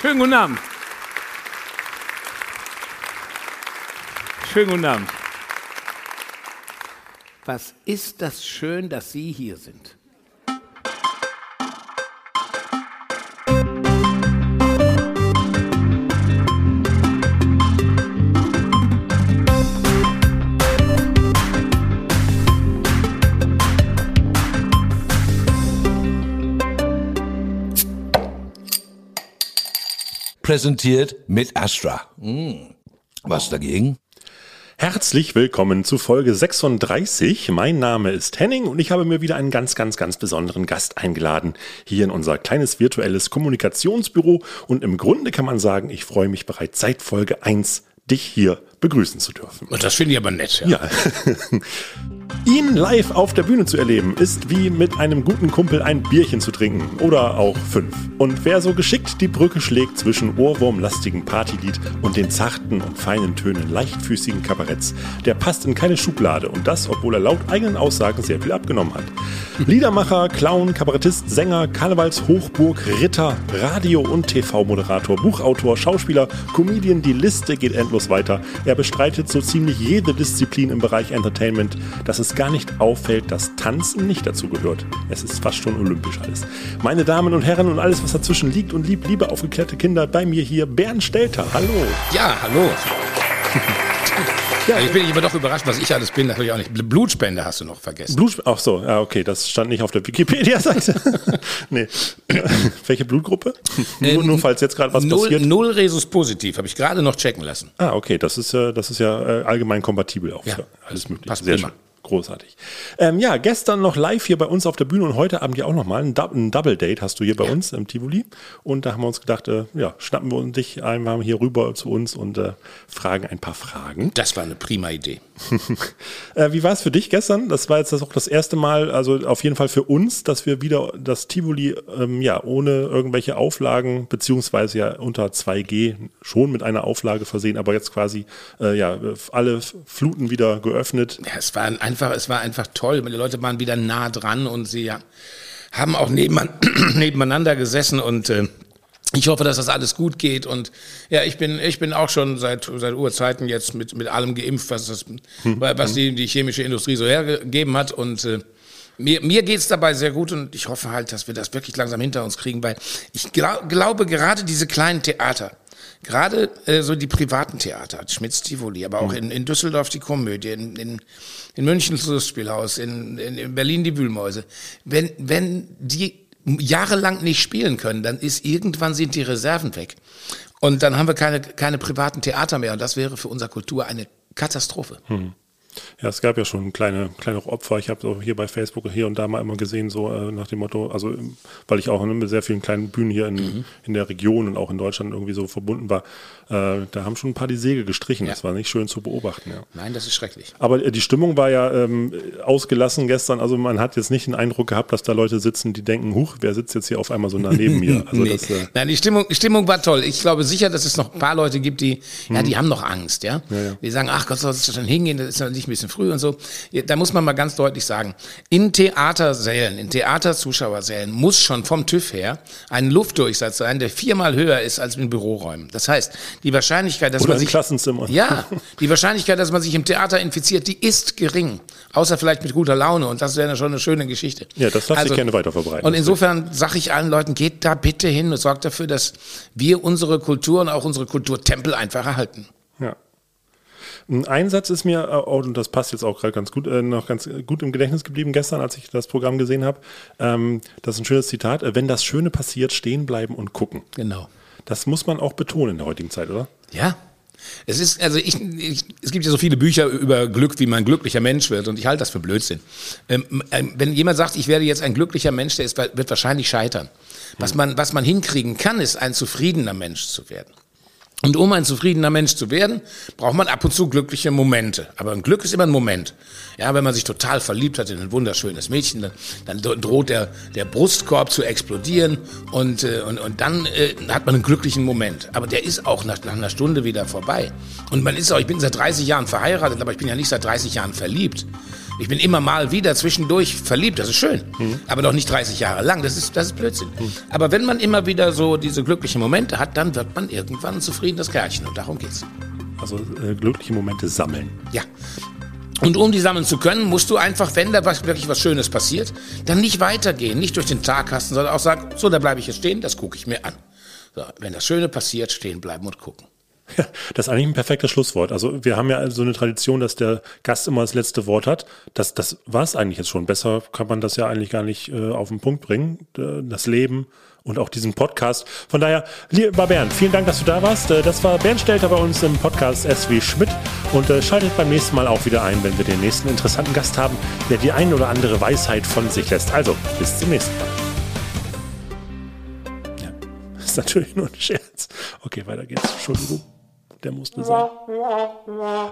Schönen guten Abend. Schönen guten Abend. Was ist das schön, dass Sie hier sind? Präsentiert mit Astra. Hm. Was dagegen? Herzlich willkommen zu Folge 36. Mein Name ist Henning und ich habe mir wieder einen ganz, ganz, ganz besonderen Gast eingeladen. Hier in unser kleines virtuelles Kommunikationsbüro. Und im Grunde kann man sagen, ich freue mich bereits seit Folge 1, dich hier begrüßen zu dürfen. Und das finde ich aber nett, ja. Ja. Ihn live auf der Bühne zu erleben, ist wie mit einem guten Kumpel ein Bierchen zu trinken oder auch fünf. Und wer so geschickt die Brücke schlägt zwischen ohrwurmlastigem Partylied und den zarten und feinen Tönen leichtfüßigen Kabaretts, der passt in keine Schublade und das, obwohl er laut eigenen Aussagen sehr viel abgenommen hat. Liedermacher, Clown, Kabarettist, Sänger, Karnevalshochburg, Ritter, Radio- und TV-Moderator, Buchautor, Schauspieler, Comedian, die Liste geht endlos weiter. Er bestreitet so ziemlich jede Disziplin im Bereich Entertainment, dass es gar nicht auffällt, dass Tanzen nicht dazu gehört. Es ist fast schon olympisch alles. Meine Damen und Herren und alles, was dazwischen liegt und liebt, liebe aufgeklärte Kinder, bei mir hier Bernd Stelter. Hallo. Ja, hallo. Ja, ich bin immer doch überrascht, was ich alles bin. Das habe ich auch nicht. Blutspende hast du noch vergessen. Blut, ach so, ja, okay, das stand nicht auf der Wikipedia-Seite. nee. Welche Blutgruppe? nur, nur falls jetzt gerade was null, passiert. Null Resus positiv, habe ich gerade noch checken lassen. Ah, okay, das ist, äh, das ist ja äh, allgemein kompatibel auch Ja, alles mögliche. passt Sehr prima. schön. Großartig. Ähm, ja, gestern noch live hier bei uns auf der Bühne und heute Abend ja auch nochmal ein, ein Double Date hast du hier bei uns im Tivoli. Und da haben wir uns gedacht, äh, ja, schnappen wir uns dich einfach hier rüber zu uns und äh, fragen ein paar Fragen. Das war eine prima Idee. Äh, wie war es für dich gestern? Das war jetzt auch das erste Mal, also auf jeden Fall für uns, dass wir wieder das Tivoli ähm, ja ohne irgendwelche Auflagen, beziehungsweise ja unter 2G schon mit einer Auflage versehen, aber jetzt quasi äh, ja alle Fluten wieder geöffnet. Ja, es war ein- einfach, es war einfach toll. Die Leute waren wieder nah dran und sie haben auch nebeneinander gesessen und äh, ich hoffe, dass das alles gut geht. Und ja, ich bin, ich bin auch schon seit, seit Urzeiten jetzt mit, mit allem geimpft, was, das, was die, die chemische Industrie so hergegeben hat. Und äh, mir, mir geht's dabei sehr gut und ich hoffe halt, dass wir das wirklich langsam hinter uns kriegen, weil ich glaub, glaube, gerade diese kleinen Theater, Gerade äh, so die privaten Theater, Schmitz Tivoli, aber auch in, in Düsseldorf die Komödie, in, in, in München das Lustspielhaus, in, in, in Berlin die Wühlmäuse. Wenn, wenn die jahrelang nicht spielen können, dann ist irgendwann sind die Reserven weg. Und dann haben wir keine, keine privaten Theater mehr. Und das wäre für unsere Kultur eine Katastrophe. Ja, es gab ja schon kleine, kleine Opfer. Ich habe auch hier bei Facebook hier und da mal immer gesehen, so äh, nach dem Motto, also ähm, weil ich auch ne, mit sehr vielen kleinen Bühnen hier in, in der Region und auch in Deutschland irgendwie so verbunden war, äh, da haben schon ein paar die Segel gestrichen. Ja. Das war nicht schön zu beobachten, ja. Nein, das ist schrecklich. Aber äh, die Stimmung war ja ähm, ausgelassen gestern. Also man hat jetzt nicht den Eindruck gehabt, dass da Leute sitzen, die denken, huch, wer sitzt jetzt hier auf einmal so nah neben mir? Also nee. das, äh, Nein, die Stimmung, die Stimmung war toll. Ich glaube sicher, dass es noch ein paar Leute gibt, die, ja, die haben noch Angst, ja. ja. Die sagen, ach Gott, soll ich schon hingehen, das ist ja nicht ein bisschen früh und so. Da muss man mal ganz deutlich sagen, in Theatersälen, in Theaterzuschauersälen muss schon vom TÜV her ein Luftdurchsatz sein, der viermal höher ist als in Büroräumen. Das heißt, die Wahrscheinlichkeit, dass oder man sich Klassenzimmer. ja, die Wahrscheinlichkeit, dass man sich im Theater infiziert, die ist gering. Außer vielleicht mit guter Laune. Und das wäre schon eine schöne Geschichte. Also, Ja, das darf sich gerne weiter verbreiten. Und insofern sage ich allen Leuten, geht da bitte hin und sorgt dafür, dass wir unsere Kultur und auch unsere Kulturtempel einfach erhalten. Ja. Ein Satz ist mir, äh, oh, und das passt jetzt auch gerade ganz gut, äh, noch ganz gut im Gedächtnis geblieben gestern, als ich das Programm gesehen habe. Ähm, das ist ein schönes Zitat. äh, Wenn das Schöne passiert, stehen bleiben und gucken. Genau. Das muss man auch betonen in der heutigen Zeit, oder? Ja. Es ist, also ich, ich, es gibt ja so viele Bücher über Glück, wie man glücklicher Mensch wird, und ich halte das für Blödsinn. Ähm, ähm, wenn jemand sagt, ich werde jetzt ein glücklicher Mensch, der ist, wird wahrscheinlich scheitern. Was man, was man hinkriegen kann, ist ein zufriedener Mensch zu werden. Und um ein zufriedener Mensch zu werden, braucht man ab und zu glückliche Momente. Aber ein Glück ist immer ein Moment. Ja, wenn man sich total verliebt hat in ein wunderschönes Mädchen, dann, dann droht der, der Brustkorb zu explodieren und, äh, und, und dann äh, hat man einen glücklichen Moment. Aber der ist auch nach, nach einer Stunde wieder vorbei. Und man ist auch, ich bin seit 30 Jahren verheiratet, aber ich bin ja nicht seit 30 Jahren verliebt. Ich bin immer mal wieder zwischendurch verliebt, das ist schön. Aber doch nicht 30 Jahre lang, das ist, das ist Blödsinn. Aber wenn man immer wieder so diese glücklichen Momente hat, dann wird man irgendwann ein zufriedenes Kerlchen und darum geht's. Also äh, glückliche Momente sammeln. Ja. Und um die sammeln zu können, musst du einfach, wenn da was, wirklich was Schönes passiert, dann nicht weitergehen, nicht durch den Tag hasten, sondern auch sagen, so, da bleibe ich jetzt stehen, das gucke ich mir an. So, wenn das Schöne passiert, stehen bleiben und gucken. Das ist eigentlich ein perfektes Schlusswort. Also wir haben ja so eine Tradition, dass der Gast immer das letzte Wort hat. Das, das war es eigentlich jetzt schon. Besser kann man das ja eigentlich gar nicht äh, auf den Punkt bringen. Das Leben und auch diesen Podcast. Von daher, lieber Bernd, vielen Dank, dass du da warst. Äh, Das war Bernd Stelter bei uns im Podcast SW Schmidt. Und äh, schaltet beim nächsten Mal auch wieder ein, wenn wir den nächsten interessanten Gast haben, der die ein oder andere Weisheit von sich lässt. Also, bis zum nächsten Mal. Ja, ist natürlich nur ein Scherz. Okay, weiter geht's. Entschuldigung. Der musste sein.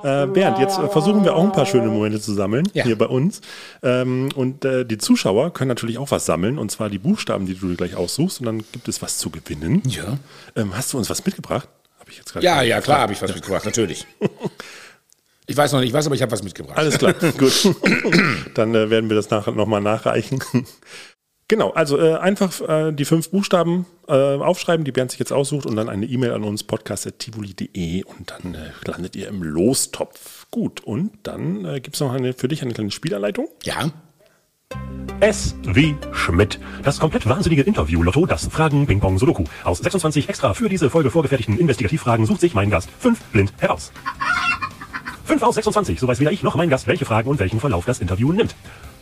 Äh, Bernd, jetzt äh, versuchen wir auch ein paar schöne Momente zu sammeln Ja. hier bei uns. Ähm, und äh, die Zuschauer können natürlich auch was sammeln, und zwar die Buchstaben, die du dir gleich aussuchst. Und dann gibt es was zu gewinnen. Ja. Ähm, hast du uns was mitgebracht? Habe ich jetzt gerade Ja, ja, klar habe ich was mitgebracht, natürlich. Ich weiß noch nicht was, aber ich habe was mitgebracht. Alles klar, gut. Dann äh, werden wir das nachher nochmal nachreichen. Genau, also äh, einfach äh, die fünf Buchstaben äh, aufschreiben, die Bernd sich jetzt aussucht und dann eine E-Mail an uns, podcast.tivoli.de und dann äh, landet ihr im Lostopf. Gut, und dann äh, gibt es noch eine, für dich eine kleine Spielanleitung. Ja. S wie Schmidt. Das komplett wahnsinnige Interview-Lotto, das Fragen Ping-Pong Sudoku. Aus 26 extra für diese Folge vorgefertigten Investigativfragen sucht sich mein Gast fünf blind heraus. 5 aus 26, so weiß weder ich noch mein Gast, welche Fragen und welchen Verlauf das Interview nimmt.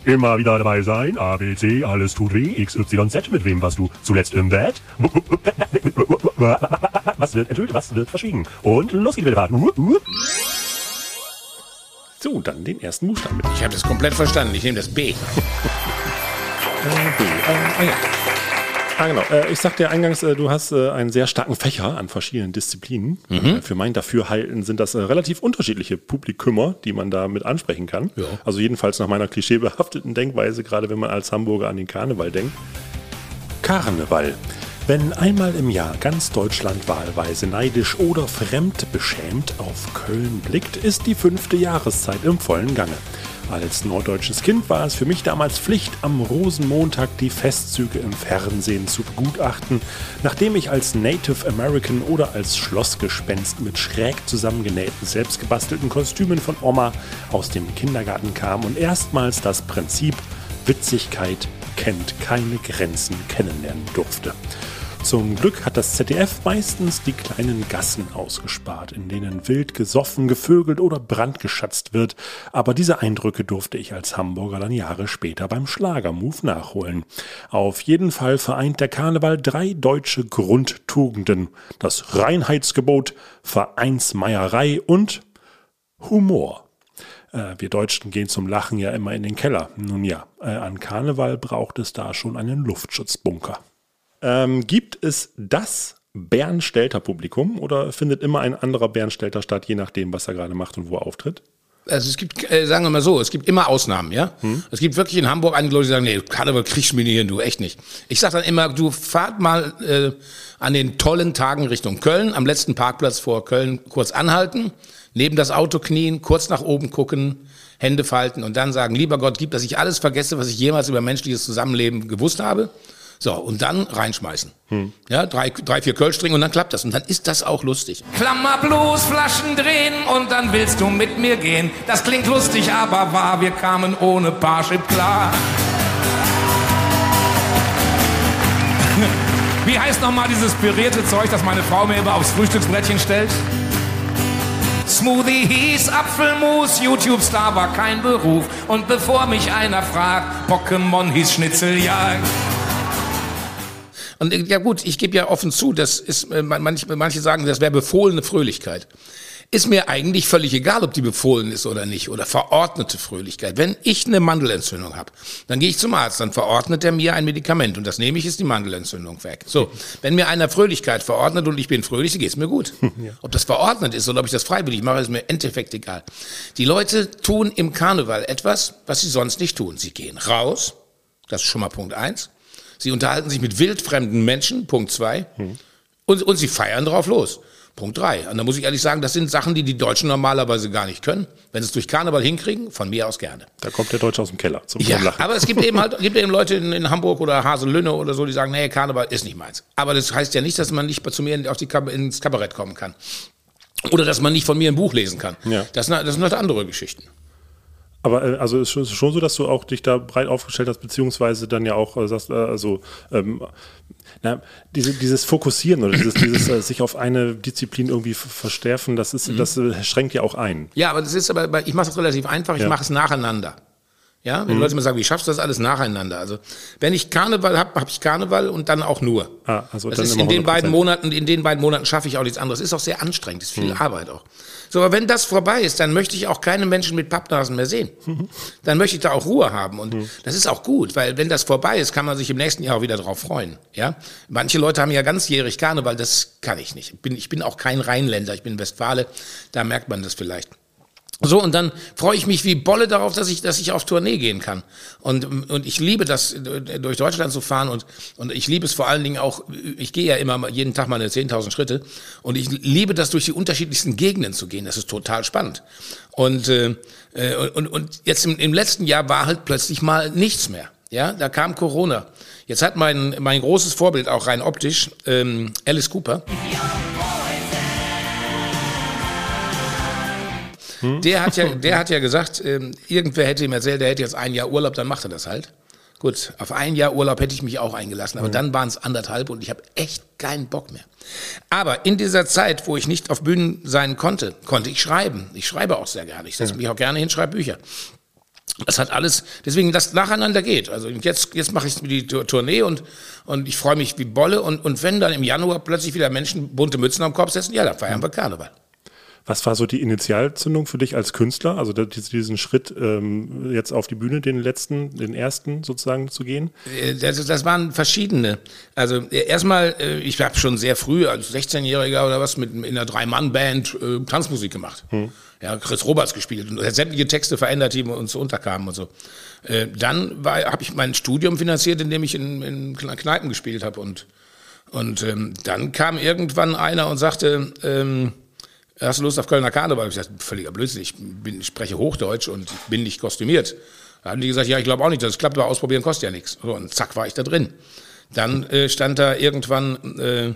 Immer wieder dabei sein, A, B, C, alles tut weh, X, Y, Z, mit wem warst du zuletzt im Bett? Was wird enthüllt, was wird verschwiegen? Und los geht's wieder. So, dann den ersten Buchstaben. Ich habe das komplett verstanden. Ich nehme das B. Äh, B. Äh, ah, ja. Ah, genau. Äh, ich sagte ja eingangs, äh, du hast äh, einen sehr starken Fächer an verschiedenen Disziplinen. Äh, für mein Dafürhalten sind das äh, relativ unterschiedliche Publikümer, die man da mit ansprechen kann. Ja. Also jedenfalls nach meiner klischeebehafteten Denkweise, gerade wenn man als Hamburger an den Karneval denkt. Karneval. Wenn einmal im Jahr ganz Deutschland wahlweise neidisch oder fremdbeschämt auf Köln blickt, ist die fünfte Jahreszeit im vollen Gange. Als norddeutsches Kind war es für mich damals Pflicht, am Rosenmontag die Festzüge im Fernsehen zu begutachten, nachdem ich als Native American oder als Schlossgespenst mit schräg zusammengenähten, selbstgebastelten Kostümen von Oma aus dem Kindergarten kam und erstmals das Prinzip Witzigkeit kennt keine Grenzen kennenlernen durfte. Zum Glück hat das ZDF meistens die kleinen Gassen ausgespart, in denen wild gesoffen, gevögelt oder brandgeschatzt wird, aber diese Eindrücke durfte ich als Hamburger dann Jahre später beim Schlagermove nachholen. Auf jeden Fall vereint der Karneval drei deutsche Grundtugenden: das Reinheitsgebot, Vereinsmeierei und Humor. Äh, wir Deutschen gehen zum Lachen ja immer in den Keller. Nun ja, äh, an Karneval braucht es da schon einen Luftschutzbunker. Ähm, gibt es das Bernstelter-Publikum oder findet immer ein anderer Bernstelter statt, je nachdem, was er gerade macht und wo er auftritt? Also es gibt, äh, sagen wir mal so, es gibt immer Ausnahmen, ja. Es gibt wirklich in Hamburg einige Leute, die sagen, nee, Karneval kriegst du mir nicht hin, du, echt nicht. Ich sag dann immer, du fahrt mal äh, an den tollen Tagen Richtung Köln, am letzten Parkplatz vor Köln kurz anhalten, neben das Auto knien, kurz nach oben gucken, Hände falten und dann sagen, lieber Gott, gib, dass ich alles vergesse, was ich jemals über menschliches Zusammenleben gewusst habe. So, und dann reinschmeißen. Ja, drei, drei, vier trinken und dann klappt das. Und dann ist das auch lustig. Klammer bloß, Flaschen drehen und dann willst du mit mir gehen. Das klingt lustig, aber wahr, wir kamen ohne Parship klar. Wie heißt nochmal dieses pürierte Zeug, das meine Frau mir immer aufs Frühstücksbrettchen stellt? Smoothie hieß Apfelmus, YouTube-Star war kein Beruf. Und bevor mich einer fragt, Pokémon hieß Schnitzeljagd. Und äh, ja gut, ich gebe ja offen zu, das ist, äh, manche, manche sagen, das wäre befohlene Fröhlichkeit. Ist mir eigentlich völlig egal, ob die befohlen ist oder nicht, oder verordnete Fröhlichkeit. Wenn ich eine Mandelentzündung habe, dann gehe ich zum Arzt, dann verordnet er mir ein Medikament und das nehme ich, ist die Mandelentzündung weg. So, wenn mir einer Fröhlichkeit verordnet und ich bin fröhlich, dann geht's mir gut. Ob das verordnet ist oder ob ich das freiwillig mache, ist mir im Endeffekt egal. Die Leute tun im Karneval etwas, was sie sonst nicht tun. Sie gehen raus, das ist schon mal Punkt eins. Sie unterhalten sich mit wildfremden Menschen, Punkt zwei. Und, und sie feiern drauf los. Punkt drei. Und da muss ich ehrlich sagen, das sind Sachen, die die Deutschen normalerweise gar nicht können. Wenn sie es durch Karneval hinkriegen, von mir aus gerne. Da kommt der Deutsche aus dem Keller zum, Ja, Lachen. aber es gibt eben halt, gibt eben Leute in, in Hamburg oder Haselünne oder so, die sagen, nee, Karneval ist nicht meins. Aber das heißt ja nicht, dass man nicht zu mir auf die, ins Kabarett kommen kann. Oder dass man nicht von mir ein Buch lesen kann. Ja. Das, sind- das sind halt andere Geschichten. Aber äh, also es ist schon- es ist schon so, dass du auch dich da breit aufgestellt hast, beziehungsweise dann ja auch äh, sagst, äh, also ähm, na, diese, dieses Fokussieren oder dieses, dieses äh, sich auf eine Disziplin irgendwie verstärken, das ist, Mhm. das äh, schränkt ja auch ein. Ja, aber das ist aber, aber ich mache es relativ einfach, ich Ja. mache es nacheinander. Ja, Mhm. wenn Leute mir sagen, wie schaffst du das alles nacheinander? Also, wenn ich Karneval habe, habe ich Karneval und dann auch nur. Ah, also das ist immer in den 100%. beiden Monaten, in den beiden Monaten schaffe ich auch nichts anderes. Ist auch sehr anstrengend, ist Mhm. viel Arbeit auch. So, aber wenn das vorbei ist, dann möchte ich auch keine Menschen mit Pappnasen mehr sehen. Mhm. Dann möchte ich da auch Ruhe haben und das ist auch gut, weil wenn das vorbei ist, kann man sich im nächsten Jahr auch wieder drauf freuen. Ja, manche Leute haben ja ganzjährig Karneval, das kann ich nicht. Ich bin, ich bin auch kein Rheinländer, ich bin Westfale, da merkt man das vielleicht. So, und dann freue ich mich wie Bolle darauf, dass ich, dass ich auf Tournee gehen kann. Und, und ich liebe das, durch Deutschland zu fahren und, und ich liebe es vor allen Dingen auch, ich gehe ja immer jeden Tag meine 10.000 Schritte und ich liebe das, durch die unterschiedlichsten Gegenden zu gehen. Das ist total spannend. Und, äh, äh, und, und jetzt im, im letzten Jahr war halt plötzlich mal nichts mehr. Ja, da kam Corona. Jetzt hat mein, mein großes Vorbild, auch rein optisch, ähm, Alice Cooper, Der hat ja, der hat ja gesagt, ähm, irgendwer hätte ihm erzählt, der hätte jetzt ein Jahr Urlaub, dann macht er das halt. Gut, auf ein Jahr Urlaub hätte ich mich auch eingelassen, aber dann waren es anderthalb und ich habe echt keinen Bock mehr. Aber in dieser Zeit, wo ich nicht auf Bühnen sein konnte, konnte ich schreiben. Ich schreibe auch sehr gerne. Ich setze mich auch gerne hin, schreibe Bücher. Das hat alles, deswegen das nacheinander geht. Also jetzt, jetzt mache ich die Tour- Tournee und, und ich freue mich wie Bolle. Und, und wenn dann im Januar plötzlich wieder Menschen bunte Mützen am Kopf setzen, ja, dann feiern wir Karneval. Was war so die Initialzündung für dich als Künstler? Also diesen Schritt ähm, jetzt auf die Bühne, den letzten, den ersten sozusagen zu gehen? Äh, Das, das waren verschiedene. Also äh, erstmal, äh, ich habe schon sehr früh als 16-Jähriger oder was mit in einer Drei-Mann-Band äh, Tanzmusik gemacht. Ja, Chris Roberts gespielt und sämtliche Texte verändert, die uns unterkamen und so. Äh, Dann habe ich mein Studium finanziert, indem ich in, in Kneipen gespielt habe und und ähm, dann kam irgendwann einer und sagte, ähm, hast du Lust auf Kölner Karneval? Ich sagte, völliger Blödsinn, ich, bin, spreche Hochdeutsch und bin nicht kostümiert. Da haben die gesagt, ja, ich glaube auch nicht, das klappt, aber ausprobieren kostet ja nichts. So, und zack, war ich da drin. Dann äh, stand da irgendwann äh,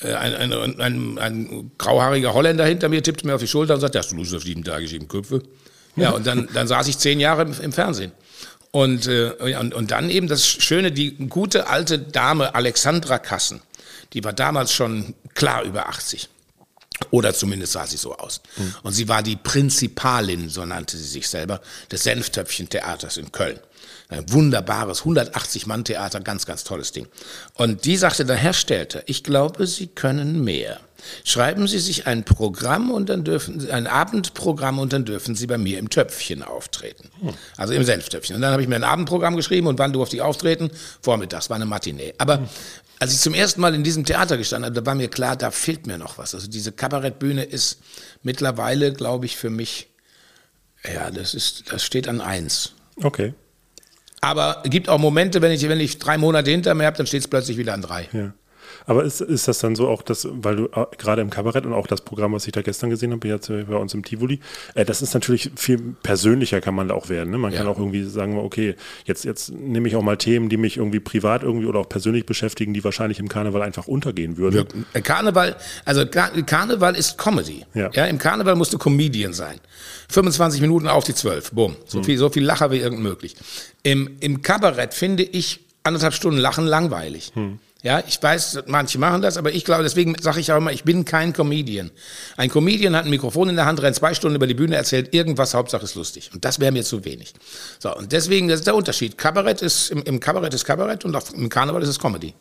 äh, ein, ein, ein, ein, ein grauhaariger Holländer hinter mir, tippte mir auf die Schulter und sagte, hast du Lust auf sieben Tage, sieben Köpfe? Ja, und dann, dann saß ich zehn Jahre im, im Fernsehen. Und, äh, und, und dann eben das Schöne, die gute alte Dame Alexandra Kassen, die war damals schon klar über 80. Oder zumindest sah sie so aus. Und sie war die Prinzipalin, so nannte sie sich selber, des Senftöpfchen-Theaters in Köln. Ein wunderbares 180-Mann-Theater, ganz, ganz tolles Ding. Und die sagte, der Herr Stelter, ich glaube, Sie können mehr. Schreiben Sie sich ein Programm und dann dürfen Sie, ein Abendprogramm und dann dürfen Sie bei mir im Töpfchen auftreten. Also im Senftöpfchen. Und dann habe ich mir ein Abendprogramm geschrieben und wann durfte ich auftreten? Vormittags, war eine Matinee. Aber als ich zum ersten Mal in diesem Theater gestanden habe, da war mir klar, da fehlt mir noch was. Also diese Kabarettbühne ist mittlerweile, glaube ich, für mich, ja, das ist, das steht an eins. Okay. Aber es gibt auch Momente, wenn ich, wenn ich drei Monate hinter mir habe, dann steht es plötzlich wieder an drei. Ja. Aber ist, ist das dann so auch, dass, weil du äh, gerade im Kabarett und auch das Programm, was ich da gestern gesehen habe, jetzt äh, bei uns im Tivoli, äh, das ist natürlich viel persönlicher kann man da auch werden. Ne? Man kann Ja. auch irgendwie sagen, okay, jetzt, jetzt nehme ich auch mal Themen, die mich irgendwie privat irgendwie oder auch persönlich beschäftigen, die wahrscheinlich im Karneval einfach untergehen würden. Äh, Karneval, also Kar Karneval ist Comedy. Ja. Ja. Im Karneval musst du Comedian sein. 25 Minuten auf die 12. Bumm. So viel, so viel Lacher wie irgend möglich. Im, Im Kabarett finde ich anderthalb Stunden Lachen langweilig. Ja, ich weiß, manche machen das, aber ich glaube, deswegen sage ich auch immer, ich bin kein Comedian. Ein Comedian hat ein Mikrofon in der Hand, rennt zwei Stunden über die Bühne, erzählt irgendwas, Hauptsache ist lustig. Und das wäre mir zu wenig. So, und deswegen, das ist der Unterschied. Kabarett ist, im, im Kabarett ist Kabarett und auf, im Karneval ist es Comedy.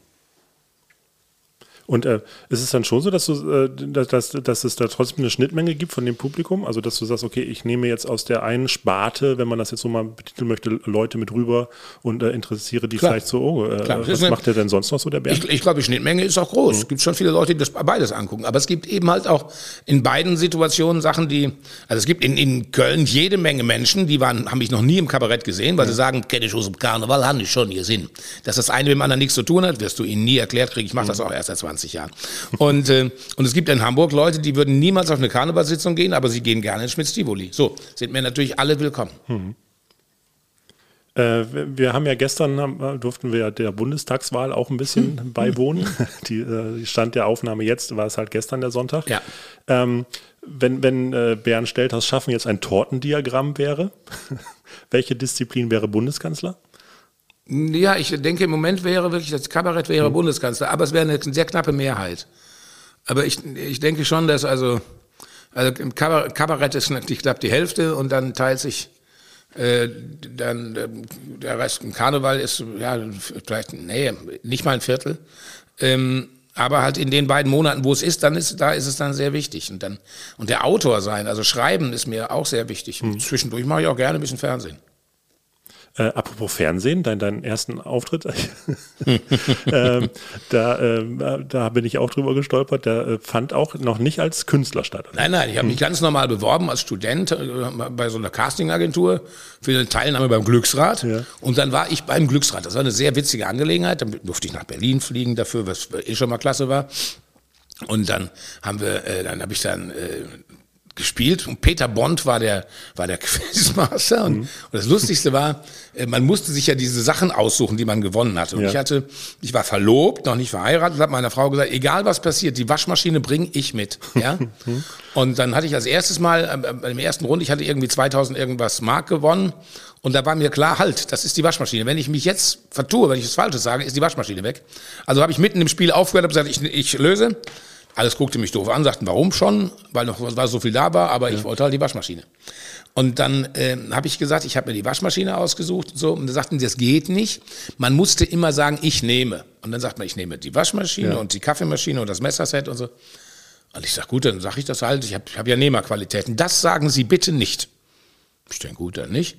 Und äh, ist es dann schon so, dass, du, äh, dass, dass, dass es da trotzdem eine Schnittmenge gibt von dem Publikum? Also, dass du sagst, okay, ich nehme jetzt aus der einen Sparte, wenn man das jetzt so mal betiteln möchte, Leute mit rüber und äh, interessiere die Klar. vielleicht so, oh, äh, was eine- macht der denn sonst noch so, der Bernd? Ich, ich glaube, die Schnittmenge ist auch groß. Es gibt schon viele Leute, die das beides angucken. Aber es gibt eben halt auch in beiden Situationen Sachen, die, also es gibt in, in Köln jede Menge Menschen, die waren, haben mich noch nie im Kabarett gesehen, weil sie sagen, kenne ich aus dem Karneval, haben die schon gesehen. Dass das eine mit dem anderen nichts zu tun hat, wirst du ihnen nie erklärt kriegen. Ich mache das auch erst seit 20 20 Jahren. Und, äh, und es gibt in Hamburg Leute, die würden niemals auf eine Karnevalssitzung gehen, aber sie gehen gerne in Schmitz-Tivoli. So, sind mir natürlich alle willkommen. Äh, wir haben ja gestern, haben, durften wir ja der Bundestagswahl auch ein bisschen beiwohnen. Die, äh, Stand der Aufnahme jetzt war es halt gestern der Sonntag. Ja. Ähm, wenn wenn äh, Bernd Stelters Schaffen jetzt ein Tortendiagramm wäre, welche Disziplin wäre Bundeskanzler? Ja, ich denke, im Moment wäre wirklich, das Kabarett wäre Bundeskanzler, aber es wäre eine sehr knappe Mehrheit. Aber ich, ich denke schon, dass also, also im Kabarett, ist natürlich knapp die Hälfte und dann teilt sich äh, dann äh, der Rest im Karneval ist ja vielleicht, nee, nicht mal ein Viertel. Ähm, aber halt in den beiden Monaten, wo es ist, dann ist, da ist es dann sehr wichtig. Und dann, und der Autor sein, also Schreiben ist mir auch sehr wichtig. Und zwischendurch mache ich auch gerne ein bisschen Fernsehen. Äh, apropos Fernsehen, dein, deinen ersten Auftritt, ähm, da, ähm, da bin ich auch drüber gestolpert, der äh, fand auch noch nicht als Künstler statt. Nein, nein, ich habe mich ganz normal beworben als Student äh, bei so einer Castingagentur für eine Teilnahme beim Glücksrad. Ja. Und dann war ich beim Glücksrad. Das war eine sehr witzige Angelegenheit. Dann durfte ich nach Berlin fliegen dafür, was eh schon mal klasse war. Und dann haben wir, äh, dann habe ich dann äh, gespielt und Peter Bond war der war der Quizmaster und, und das Lustigste war, äh, man musste sich ja diese Sachen aussuchen, die man gewonnen hatte. Und Ja. ich hatte, ich war verlobt, noch nicht verheiratet, habe meiner Frau gesagt, egal was passiert, die Waschmaschine bringe ich mit, ja. und dann hatte ich als erstes Mal äh, bei dem ersten Runde, ich hatte irgendwie 2000 irgendwas Mark gewonnen und da war mir klar, halt, das ist die Waschmaschine. Wenn ich mich jetzt vertue, wenn ich das Falsche sage, ist die Waschmaschine weg. Also habe ich mitten im Spiel aufgehört, habe gesagt, ich, ich löse. Alles guckte mich doof an, sagten, warum schon? Weil noch weil so viel da war, aber ich wollte halt die Waschmaschine. Und dann ähm, habe ich gesagt, ich habe mir die Waschmaschine ausgesucht und so. Und dann sagten, die, das geht nicht. Man musste immer sagen, ich nehme. Und dann sagt man, ich nehme die Waschmaschine Ja. und die Kaffeemaschine und das Messerset und so. Und ich sag, gut, dann sage ich das halt. Ich habe hab ja Nehmerqualitäten. Das sagen Sie bitte nicht. Ich denke, gut, dann nicht.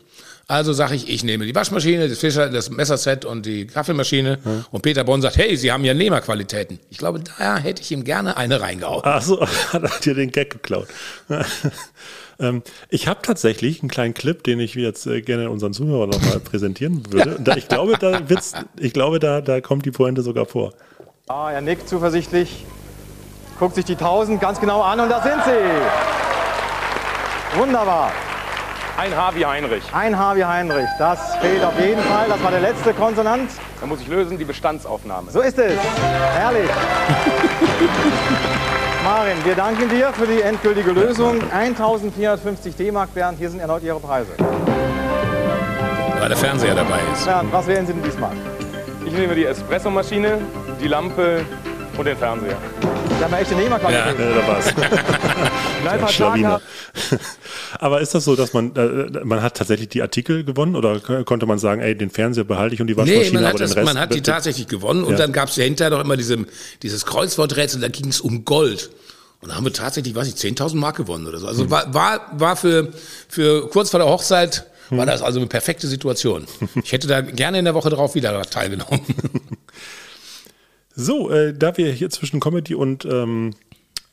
Also sage ich, ich nehme die Waschmaschine, das, Fischer, das Messerset und die Kaffeemaschine. Und Peter Bonn sagt, hey, Sie haben ja Nehmerqualitäten. Ich glaube, da hätte ich ihm gerne eine reingehauen. Ach so, hat er dir den Gag geklaut. ähm, ich habe tatsächlich einen kleinen Clip, den ich jetzt äh, gerne unseren Zuhörern nochmal präsentieren würde. Und da, ich glaube, da wird's, ich glaube, da, da kommt die Pointe sogar vor. Ah, er nickt zuversichtlich, guckt sich die 1000 ganz genau an und da sind sie. Wunderbar. Ein H wie Heinrich. Ein H wie Heinrich. Das fehlt auf jeden Fall. Das war der letzte Konsonant. Da muss ich lösen, die Bestandsaufnahme. So ist es. Herrlich. Marin, wir danken dir für die endgültige Lösung. 1450 D-Mark, Bernd. Hier sind erneut Ihre Preise. Weil der Fernseher dabei ist. Bernd, was wählen Sie denn diesmal? Ich nehme die Espressomaschine, die Lampe und den Fernseher. Sie haben ja echte Nehmerqualität. Äh, da war's. Kneifer Der Schlawiner. Aber ist das so, dass man, äh, man hat tatsächlich die Artikel gewonnen oder konnte man sagen, ey, den Fernseher behalte ich und die Waschmaschine, Nee, man hat, aber das, den Rest. man hat die tatsächlich gewonnen und Ja. dann gab es ja hinterher noch immer diese, dieses Kreuzworträtsel, da ging es um Gold. Und da haben wir tatsächlich, weiß ich, 10.000 Mark gewonnen oder so. Also Hm. war, war, war für, für kurz vor der Hochzeit, war das also eine perfekte Situation. Ich hätte da gerne in der Woche drauf wieder teilgenommen. So, äh, da wir hier zwischen Comedy und ähm,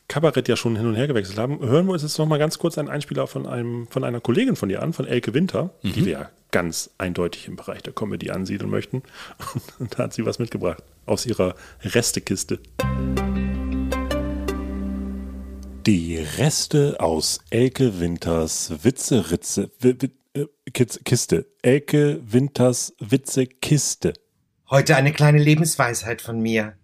Kabarett ja schon hin und her gewechselt haben, hören wir uns jetzt noch mal ganz kurz einen Einspieler von, einem, von einer Kollegin von dir an, von Elke Winter, die wir ja ganz eindeutig im Bereich der Comedy ansiedeln möchten. Und da hat sie was mitgebracht aus ihrer Restekiste. Die Reste aus Elke Winters Witze-Ritze, Wi- Wi- äh, Kiste. Elke Winters Witze-Kiste. Heute eine kleine Lebensweisheit von mir.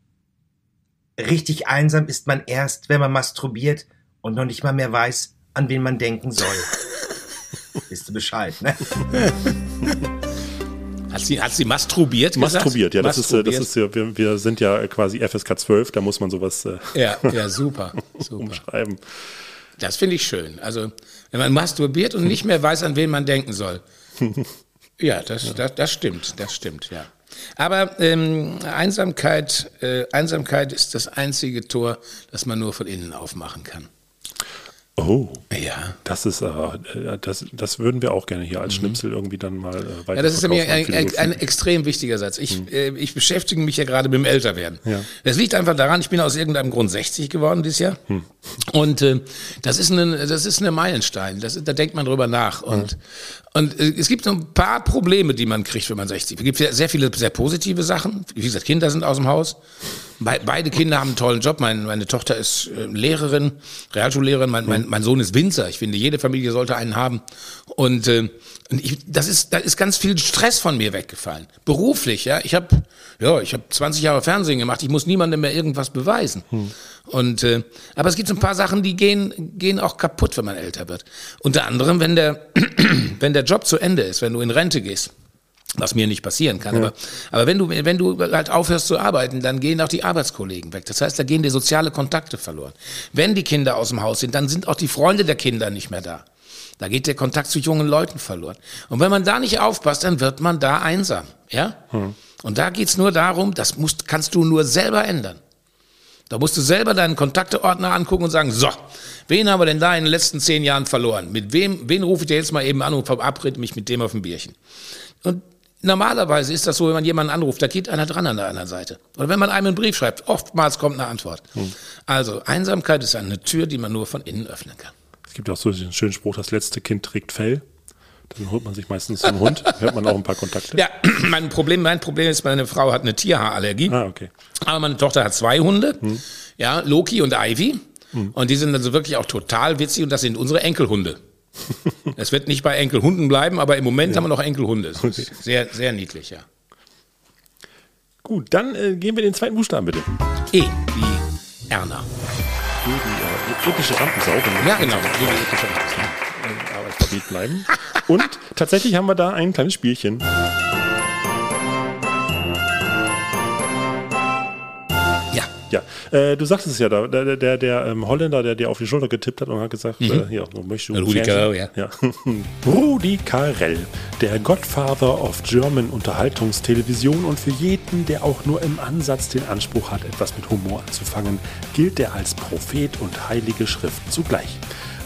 Richtig einsam ist man erst, wenn man masturbiert und noch nicht mal mehr weiß, an wen man denken soll. Wisst ihr Bescheid, ne? Hat sie, hat sie masturbiert? gesagt? Masturbiert, ja, das ist, äh, das Masturbiert. ist ja, wir, wir sind ja quasi FSK 12, da muss man sowas äh, Ja, ja, super. super. umschreiben. Das finde ich schön. Also, wenn man masturbiert und nicht mehr weiß, an wen man denken soll. Ja, das, Das, das stimmt, das stimmt, ja. Aber ähm, Einsamkeit, äh, Einsamkeit ist das einzige Tor, das man nur von innen aufmachen kann. Oh, Ja. das ist, äh, das, das würden wir auch gerne hier als Schnipsel irgendwie dann mal äh, weiter Ja, das ist mir ein, ein, ein extrem wichtiger Satz. Ich, äh, ich beschäftige mich ja gerade mit dem Älterwerden. Ja. Das liegt einfach daran, ich bin aus irgendeinem Grund 60 geworden dieses Jahr. Und äh, das, ist ein, das ist eine Meilenstein. Das, da denkt man drüber nach. Und, Und äh, es gibt so ein paar Probleme, die man kriegt, wenn man 60 wird. Es gibt sehr- viele sehr positive Sachen. Wie gesagt, Kinder sind aus dem Haus. Be beide Kinder haben einen tollen Job. Mein, meine Tochter ist äh, Lehrerin, Realschullehrerin. Mein, mein, mein Sohn ist Winzer. Ich finde, jede Familie sollte einen haben. Und, äh, und ich, das ist, da ist ganz viel Stress von mir weggefallen. Beruflich, ja. Ich habe ja, ich habe 20 Jahre Fernsehen gemacht. Ich muss niemandem mehr irgendwas beweisen. Und äh, aber es gibt so ein paar Sachen, die gehen gehen auch kaputt, wenn man älter wird. Unter anderem, wenn der wenn der Job zu Ende ist, wenn du in Rente gehst. Was mir nicht passieren kann. Aber, aber wenn du, wenn du halt aufhörst zu arbeiten, dann gehen auch die Arbeitskollegen weg. Das heißt, da gehen dir soziale Kontakte verloren. Wenn die Kinder aus dem Haus sind, dann sind auch die Freunde der Kinder nicht mehr da. Da geht der Kontakt zu jungen Leuten verloren. Und wenn man da nicht aufpasst, dann wird man da einsam. Ja? Und da geht's nur darum, das musst, kannst du nur selber ändern. Da musst du selber deinen Kontakteordner angucken und sagen, so, wen haben wir denn da in den letzten zehn Jahren verloren? Mit wem, wen rufe ich dir jetzt mal eben an und verabrede mich mit dem auf ein Bierchen? Und normalerweise ist das so, wenn man jemanden anruft, da geht einer dran an der anderen Seite. Oder wenn man einem einen Brief schreibt, oftmals kommt eine Antwort. Also Einsamkeit ist eine Tür, die man nur von innen öffnen kann. Es gibt auch so den schönen Spruch, das letzte Kind trägt Fell. Dann holt man sich meistens einen Hund, hört man auch ein paar Kontakte. Ja, mein Problem, mein Problem ist, meine Frau hat eine Tierhaarallergie. Ah, okay. Aber meine Tochter hat zwei Hunde, ja, Loki und Ivy. Und die sind also wirklich auch total witzig und das sind unsere Enkelhunde. Es wird nicht bei Enkelhunden bleiben, aber im Moment haben wir noch Enkelhunde. Ist sehr, sehr niedlich, ja. Gut, dann äh, gehen wir den zweiten Buchstaben bitte. E, wie Erna. Die, die äh, epische Rampensau. Ja, genau. im Alphabet bleiben. Und tatsächlich haben wir da ein kleines Spielchen. Ja. Ja, äh, du sagtest es ja da, der, der, der ähm, Holländer, der dir auf die Schulter getippt hat und hat gesagt, äh, hier, so möchtest du Rudi Fernsehen? Carrell, ja. Rudi Carrell, der Godfather of German Unterhaltungstelevision und für jeden, der auch nur im Ansatz den Anspruch hat, etwas mit Humor anzufangen, gilt er als Prophet und heilige Schrift zugleich.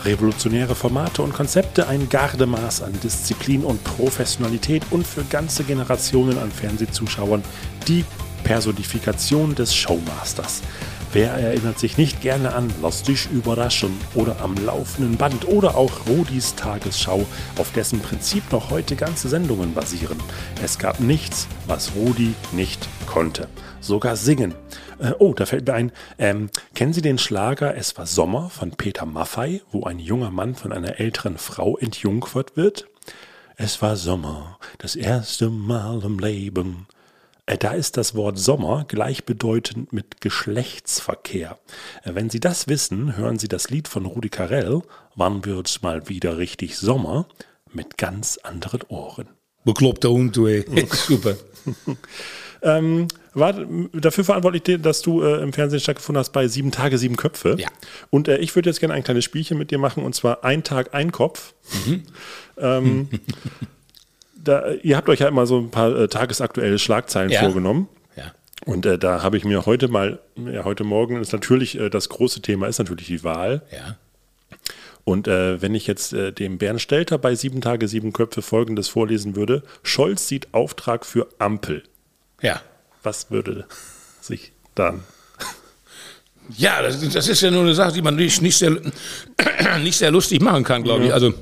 Revolutionäre Formate und Konzepte, ein Gardemaß an Disziplin und Professionalität und für ganze Generationen an Fernsehzuschauern die Personifikation des Showmasters. Wer erinnert sich nicht gerne an Lass dich überraschen oder am laufenden Band oder auch Rudis Tagesschau, auf dessen Prinzip noch heute ganze Sendungen basieren. Es gab nichts, was Rudi nicht konnte. Sogar singen. Äh, oh, da fällt mir ein, ähm, kennen Sie den Schlager Es war Sommer von Peter Maffei, wo ein junger Mann von einer älteren Frau entjungfert wird? Es war Sommer, das erste Mal im Leben. Äh, Da ist das Wort Sommer gleichbedeutend mit Geschlechtsverkehr. Äh, Wenn Sie das wissen, hören Sie das Lied von Rudi Carell, Wann wird's mal wieder richtig Sommer, mit ganz anderen Ohren. Bekloppter Hund, du, ey. Super. Ähm, war dafür verantwortlich, dass du äh, im Fernsehen stattgefunden hast bei Sieben Tage, Sieben Köpfe. Ja. Und äh, ich würde jetzt gerne ein kleines Spielchen mit dir machen, und zwar ein Tag, ein Kopf. Ähm, da, ihr habt euch ja immer so ein paar äh, tagesaktuelle Schlagzeilen Ja. vorgenommen. Ja. Und äh, da habe ich mir heute mal, ja, heute Morgen ist natürlich, äh, das große Thema ist natürlich die Wahl. Ja. Und äh, wenn ich jetzt äh, dem Bernd Stelter bei Sieben Tage, Sieben Köpfe Folgendes vorlesen würde, Scholz sieht Auftrag für Ampel. Ja. Was würde sich dann? Ja, das, das ist ja nur eine Sache, die man nicht, nicht, sehr, nicht sehr lustig machen kann, glaube ich. Also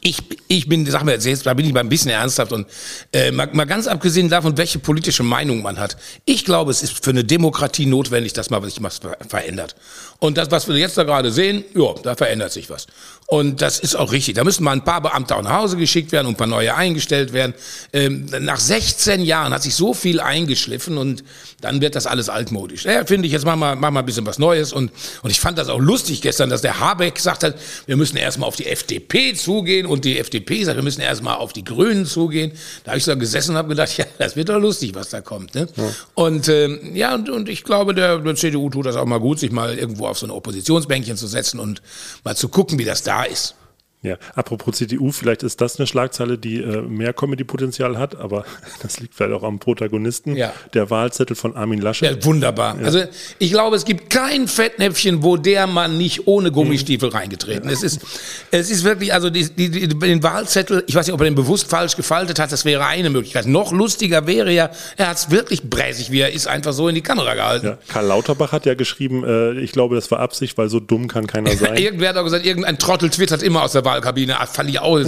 ich, ich bin, sag mal jetzt, da bin ich mal ein bisschen ernsthaft und äh, mal, mal ganz abgesehen davon, welche politische Meinung man hat. Ich glaube, es ist für eine Demokratie notwendig, dass mal sich was ver- verändert. Und das, was wir jetzt da gerade sehen, ja, da verändert sich was. Und das ist auch richtig. Da müssen mal ein paar Beamte auch nach Hause geschickt werden und ein paar neue eingestellt werden. Ähm, nach 16 Jahren hat sich so viel eingeschliffen und dann wird das alles altmodisch. Ja, finde ich, jetzt machen wir, machen wir ein bisschen was Neues. Und, und ich fand das auch lustig gestern, dass der Habeck gesagt hat, wir müssen erstmal auf die FDP zugehen und die FDP sagt, wir müssen erstmal auf die Grünen zugehen. Da habe ich so gesessen und habe gedacht, ja, das wird doch lustig, was da kommt. Ne? Und ähm, ja, und, und ich glaube, der, der CDU tut das auch mal gut, sich mal irgendwo auf so ein Oppositionsbänkchen zu setzen und mal zu gucken, wie das da ist. Ja, apropos CDU, vielleicht ist das eine Schlagzeile, die äh, mehr Comedy-Potenzial hat, aber das liegt vielleicht auch am Protagonisten. Ja. Der Wahlzettel von Armin Laschet. Ja, wunderbar. Also ich glaube, es gibt kein Fettnäpfchen, wo der Mann nicht ohne Gummistiefel reingetreten ist. Es ist, es ist wirklich, also die, die, die, den Wahlzettel, ich weiß nicht, ob er den bewusst falsch gefaltet hat, das wäre eine Möglichkeit. Noch lustiger wäre ja, er hat es wirklich bräsig, wie er ist, einfach so in die Kamera gehalten. Ja, Karl Lauterbach hat ja geschrieben, äh, ich glaube, das war Absicht, weil so dumm kann keiner sein. Irgendwer hat auch gesagt, irgendein Trottel twittert immer aus der Wahlkabine, ah, fand ich auch,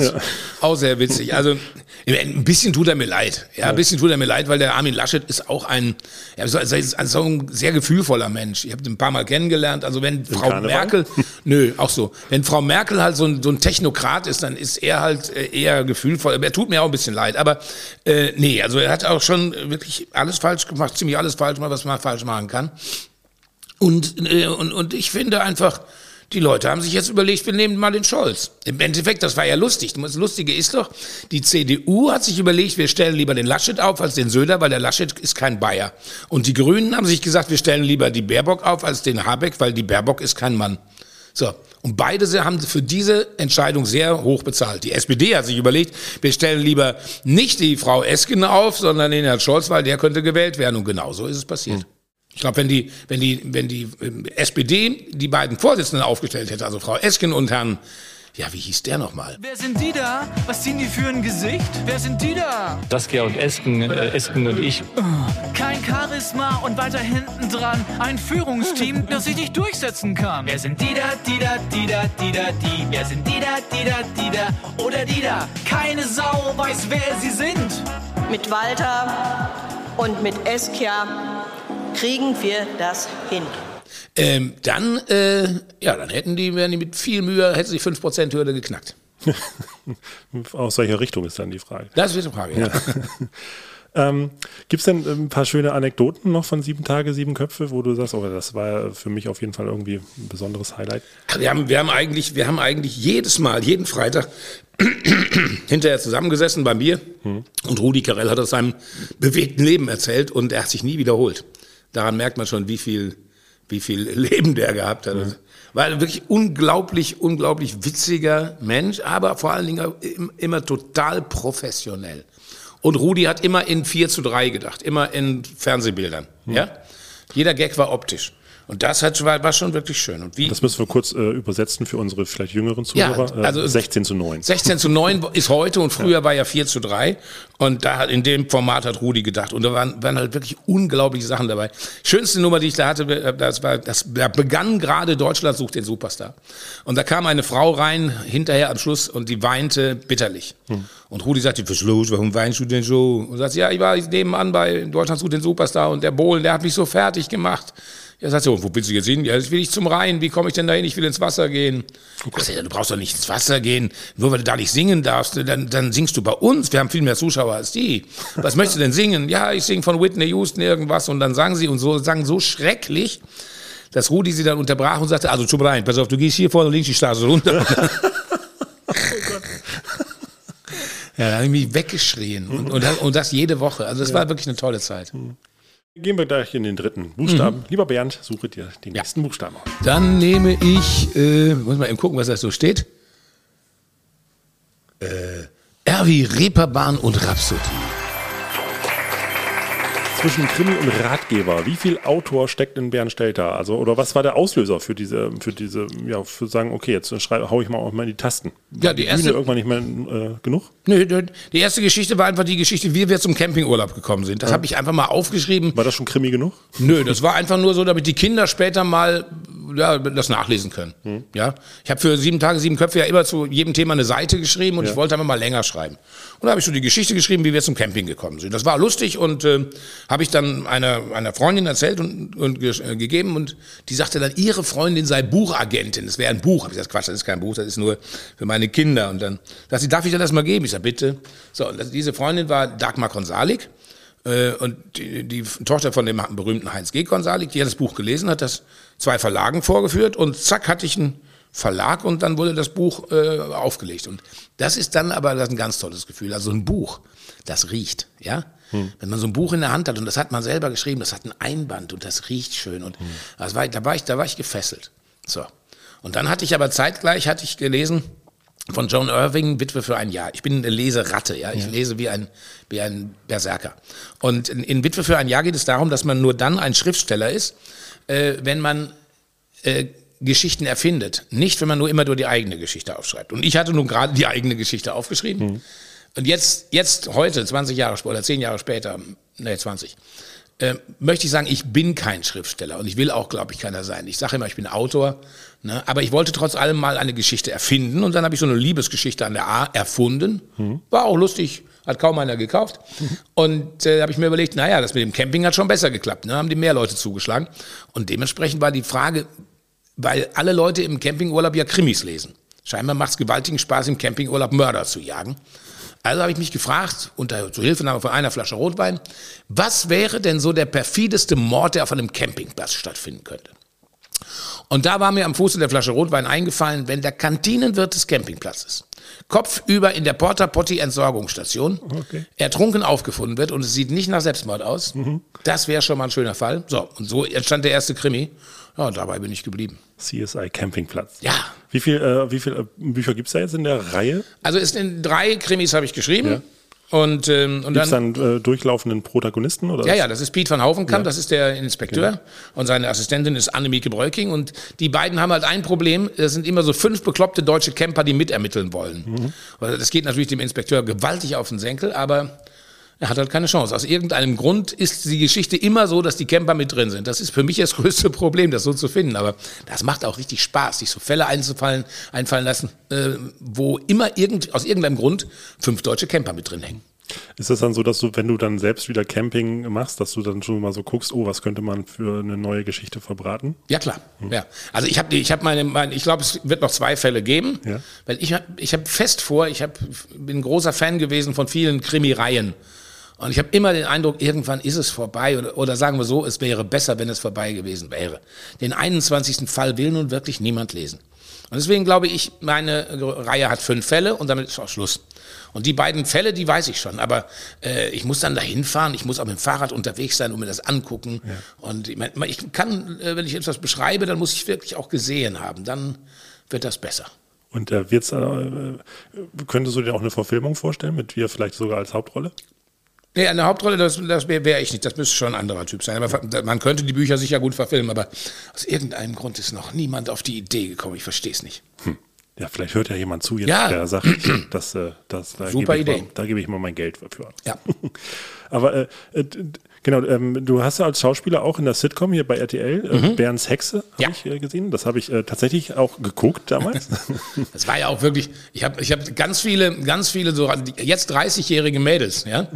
auch sehr witzig. Also ein bisschen tut er mir leid. Ja, ein bisschen tut er mir leid, weil der Armin Laschet ist auch ein, ja, so, also ist also ein sehr gefühlvoller Mensch. Ich habe ihn ein paar Mal kennengelernt. Also wenn Frau Karneval? Merkel, nö, auch so. Wenn Frau Merkel halt so ein, so ein Technokrat ist, dann ist er halt äh, eher gefühlvoll. Er tut mir auch ein bisschen leid. Aber äh, nee, also er hat auch schon wirklich alles falsch gemacht, ziemlich alles falsch gemacht, was man falsch machen kann. Und, äh, und, und ich finde einfach, die Leute haben sich jetzt überlegt, wir nehmen mal den Scholz. Im Endeffekt, das war ja lustig. Das Lustige ist doch, die CDU hat sich überlegt, wir stellen lieber den Laschet auf als den Söder, weil der Laschet ist kein Bayer. Und die Grünen haben sich gesagt, wir stellen lieber die Baerbock auf als den Habeck, weil die Baerbock ist kein Mann. So. Und beide haben für diese Entscheidung sehr hoch bezahlt. Die SPD hat sich überlegt, wir stellen lieber nicht die Frau Esken auf, sondern den Herrn Scholz, weil der könnte gewählt werden. Und genau so ist es passiert. Ich glaube, wenn die, wenn die, wenn die ähm, SPD die beiden Vorsitzenden aufgestellt hätte, also Frau Esken und Herrn, ja, wie hieß der nochmal? Wer sind die da? Was ziehen die für ein Gesicht? Wer sind die da? Saskia und Esken, äh, Esken und ich. Kein Charisma und weiter hinten dran ein Führungsteam, das sich nicht durchsetzen kann. Wer sind die da, die da, die da, die da, die? Wer sind die da, die da, die da oder die da? Keine Sau weiß, wer sie sind. Mit Walter und mit Eskia kriegen wir das hin. Ähm, dann, äh, ja, dann hätten die, wären die mit viel Mühe, hätten sie die 5%-Hürde geknackt. Aus welcher Richtung ist dann die Frage? Das ist die Frage, ja. Ähm, Gibt es denn ein paar schöne Anekdoten noch von sieben Tage, sieben Köpfe, wo du sagst, oh, das war für mich auf jeden Fall irgendwie ein besonderes Highlight? Wir haben, wir haben eigentlich, wir haben eigentlich jedes Mal, jeden Freitag hinterher zusammengesessen bei mir und Rudi Carell hat aus seinem bewegten Leben erzählt und er hat sich nie wiederholt. Daran merkt man schon, wie viel, wie viel Leben der gehabt hat. War ein wirklich unglaublich, unglaublich witziger Mensch, aber vor allen Dingen immer total professionell. Und Rudi hat immer in 4 zu 3 gedacht, immer in Fernsehbildern. Ja? Jeder Gag war optisch. Und das hat, war, war schon wirklich schön. Und wie, Das müssen wir kurz äh, übersetzen für unsere vielleicht jüngeren Zuhörer. Ja, also- äh, 16 zu 9. 16 zu 9 ist heute und früher war ja 4 zu 3. Und da hat, in dem Format hat Rudi gedacht. Und da waren, waren halt wirklich unglaubliche Sachen dabei. Schönste Nummer, die ich da hatte, äh, das war, das, da begann gerade Deutschland sucht den Superstar. Und da kam eine Frau rein, hinterher am Schluss, und die weinte bitterlich. Und Rudi sagte, was los, warum weinst du denn so? Und sagt, ja, ich war nebenan bei Deutschland sucht den Superstar und der Bohlen, der hat mich so fertig gemacht. Ja, sagt sie, und wo willst du jetzt hin? Ja, jetzt will ich zum Rhein. Wie komme ich denn da hin? Ich will ins Wasser gehen. Ja, du brauchst doch nicht ins Wasser gehen. Nur weil du da nicht singen darfst, dann, dann singst du bei uns. Wir haben viel mehr Zuschauer als die. Was möchtest du denn singen? Ja, ich singe von Whitney Houston irgendwas. Und dann sagen sie und so, sagen so schrecklich, dass Rudi sie dann unterbrach und sagte, also zum Rhein, pass auf, du gehst hier vorne links die Straße runter. Ja, da habe ich mich weggeschrien. Und, und, das, und das jede Woche. Also das war wirklich eine tolle Zeit. Gehen wir gleich in den dritten Buchstaben. Lieber Bernd, suche dir den nächsten Buchstaben. Dann nehme ich, äh, muss mal eben gucken, was da so steht. Äh, R wie Reeperbahn und Rhapsody. Zwischen Krimi und Ratgeber, wie viel Autor steckt in Bernd Stelter? Also, oder was war der Auslöser für diese, für diese, ja, für sagen, okay, jetzt schrei, hau ich mal auch mal in die Tasten. Ja, die Bühne erste- irgendwann nicht mehr äh, genug? Nö, nö, die erste Geschichte war einfach die Geschichte, wie wir zum Campingurlaub gekommen sind. Das habe ich einfach mal aufgeschrieben. War das schon Krimi genug? Nö, das war einfach nur so, damit die Kinder später mal ja, das nachlesen können. Ja, ich habe für sieben Tage, sieben Köpfe ja immer zu jedem Thema eine Seite geschrieben und ich wollte einfach mal länger schreiben. Und da habe ich so die Geschichte geschrieben, wie wir zum Camping gekommen sind. Das war lustig und äh, habe ich dann einer, einer Freundin erzählt und, und äh, gegeben und die sagte dann, ihre Freundin sei Buchagentin. Das wäre ein Buch. Hab ich gesagt, Quatsch, das ist kein Buch, das ist nur für meine Kinder. Und dann sagt sie, darf ich dir das mal geben? Ich sage, bitte. So, und das, diese Freundin war Dagmar Konsalik. Äh, und die, die Tochter von dem berühmten Heinz G. Konsalik, die hat das Buch gelesen, hat das zwei Verlagen vorgeführt und zack hatte ich einen Verlag und dann wurde das Buch äh, aufgelegt. Und das ist dann aber das ist ein ganz tolles Gefühl. Also ein Buch, das riecht, ja. Wenn man so ein Buch in der Hand hat und das hat man selber geschrieben, das hat ein Einband und das riecht schön und das war, da war ich, da war ich gefesselt. So. Und dann hatte ich aber zeitgleich hatte ich gelesen, von Joan Irving, Witwe für ein Jahr. Ich bin eine Leseratte, ja. Ich lese wie ein, wie ein Berserker. Und in, in Witwe für ein Jahr geht es darum, dass man nur dann ein Schriftsteller ist, äh, wenn man äh, Geschichten erfindet. Nicht, wenn man nur immer nur die eigene Geschichte aufschreibt. Und ich hatte nun gerade die eigene Geschichte aufgeschrieben. Und jetzt, jetzt, heute, 20 Jahre später, oder 10 Jahre später, nee, 20, äh, möchte ich sagen, ich bin kein Schriftsteller und ich will auch, glaube ich, keiner sein. Ich sage immer, ich bin Autor, ne? aber ich wollte trotz allem mal eine Geschichte erfinden und dann habe ich so eine Liebesgeschichte an der A erfunden. War auch lustig, hat kaum einer gekauft. Und äh, habe ich mir überlegt, naja, das mit dem Camping hat schon besser geklappt. Ne? Haben die mehr Leute zugeschlagen. Und dementsprechend war die Frage, weil alle Leute im Campingurlaub ja Krimis lesen. Scheinbar macht es gewaltigen Spaß, im Campingurlaub Mörder zu jagen. Also habe ich mich gefragt, unter Zuhilfenahme von einer Flasche Rotwein, was wäre denn so der perfideste Mord, der auf einem Campingplatz stattfinden könnte? Und da war mir am Fuße der Flasche Rotwein eingefallen, wenn der Kantinenwirt des Campingplatzes kopfüber in der Porta Potti Entsorgungsstation ertrunken aufgefunden wird und es sieht nicht nach Selbstmord aus, das wäre schon mal ein schöner Fall. So, und so entstand der erste Krimi. Ja, und dabei bin ich geblieben. CSI Campingplatz. Ja. Wie viel, äh, wie viel äh, Bücher gibt es da jetzt in der Reihe? Also es sind drei Krimis habe ich geschrieben. Und, ähm, und Gibt es dann, dann äh, durchlaufenden Protagonisten? Oder ja, ja, das ist Piet van Hauvenkamp, Ja. das ist der Inspekteur. Und seine Assistentin ist Annemieke Breuking. Und die beiden haben halt ein Problem. Es sind immer so fünf bekloppte deutsche Camper, die mitermitteln wollen. Weil Das geht natürlich dem Inspekteur gewaltig auf den Senkel, aber er hat halt keine Chance. Aus irgendeinem Grund ist die Geschichte immer so, dass die Camper mit drin sind. Das ist für mich das größte Problem, das so zu finden. Aber das macht auch richtig Spaß, sich so Fälle einzufallen, einfallen lassen, äh, wo immer irgend, aus irgendeinem Grund fünf deutsche Camper mit drin hängen. Ist das dann so, dass du, wenn du dann selbst wieder Camping machst, dass du dann schon mal so guckst, oh, was könnte man für eine neue Geschichte verbraten? Ja klar, ja. Also ich habe, ich habe meine, meine, ich glaube, es wird noch zwei Fälle geben, Ja. weil ich habe, ich habe fest vor, ich hab, bin ein großer Fan gewesen von vielen Krimireihen. Und ich habe immer den Eindruck, irgendwann ist es vorbei oder, oder sagen wir so, es wäre besser, wenn es vorbei gewesen wäre. Den 21. Fall will nun wirklich niemand lesen. Und deswegen glaube ich, meine Reihe hat fünf Fälle und damit ist auch Schluss. Und die beiden Fälle, die weiß ich schon, aber äh, ich muss dann dahin fahren, ich muss auch mit dem Fahrrad unterwegs sein und mir das angucken. Und ich, mein, ich kann, äh, wenn ich etwas beschreibe, dann muss ich wirklich auch gesehen haben. Dann wird das besser. Und äh, wird's, äh, könntest du dir auch eine Verfilmung vorstellen, mit dir vielleicht sogar als Hauptrolle? Nee, eine Hauptrolle, das, das wäre wär ich nicht. Das müsste schon ein anderer Typ sein. Aber man könnte die Bücher sicher gut verfilmen, aber aus irgendeinem Grund ist noch niemand auf die Idee gekommen. Ich verstehe es nicht. Ja, vielleicht hört ja jemand zu jetzt, Ja. der sagt, das, äh, das, da Super gebe ich Idee. Mal, da gebe ich mal mein Geld für. Ja. Aber äh, äh, genau, ähm, du hast ja als Schauspieler auch in der Sitcom hier bei RTL, äh, Mhm. Bernds Hexe, habe Ja. ich äh, gesehen. Das habe ich äh, tatsächlich auch geguckt damals. Das war ja auch wirklich, ich habe ich hab ganz viele, ganz viele so, die- jetzt 30-jährige Mädels, ja,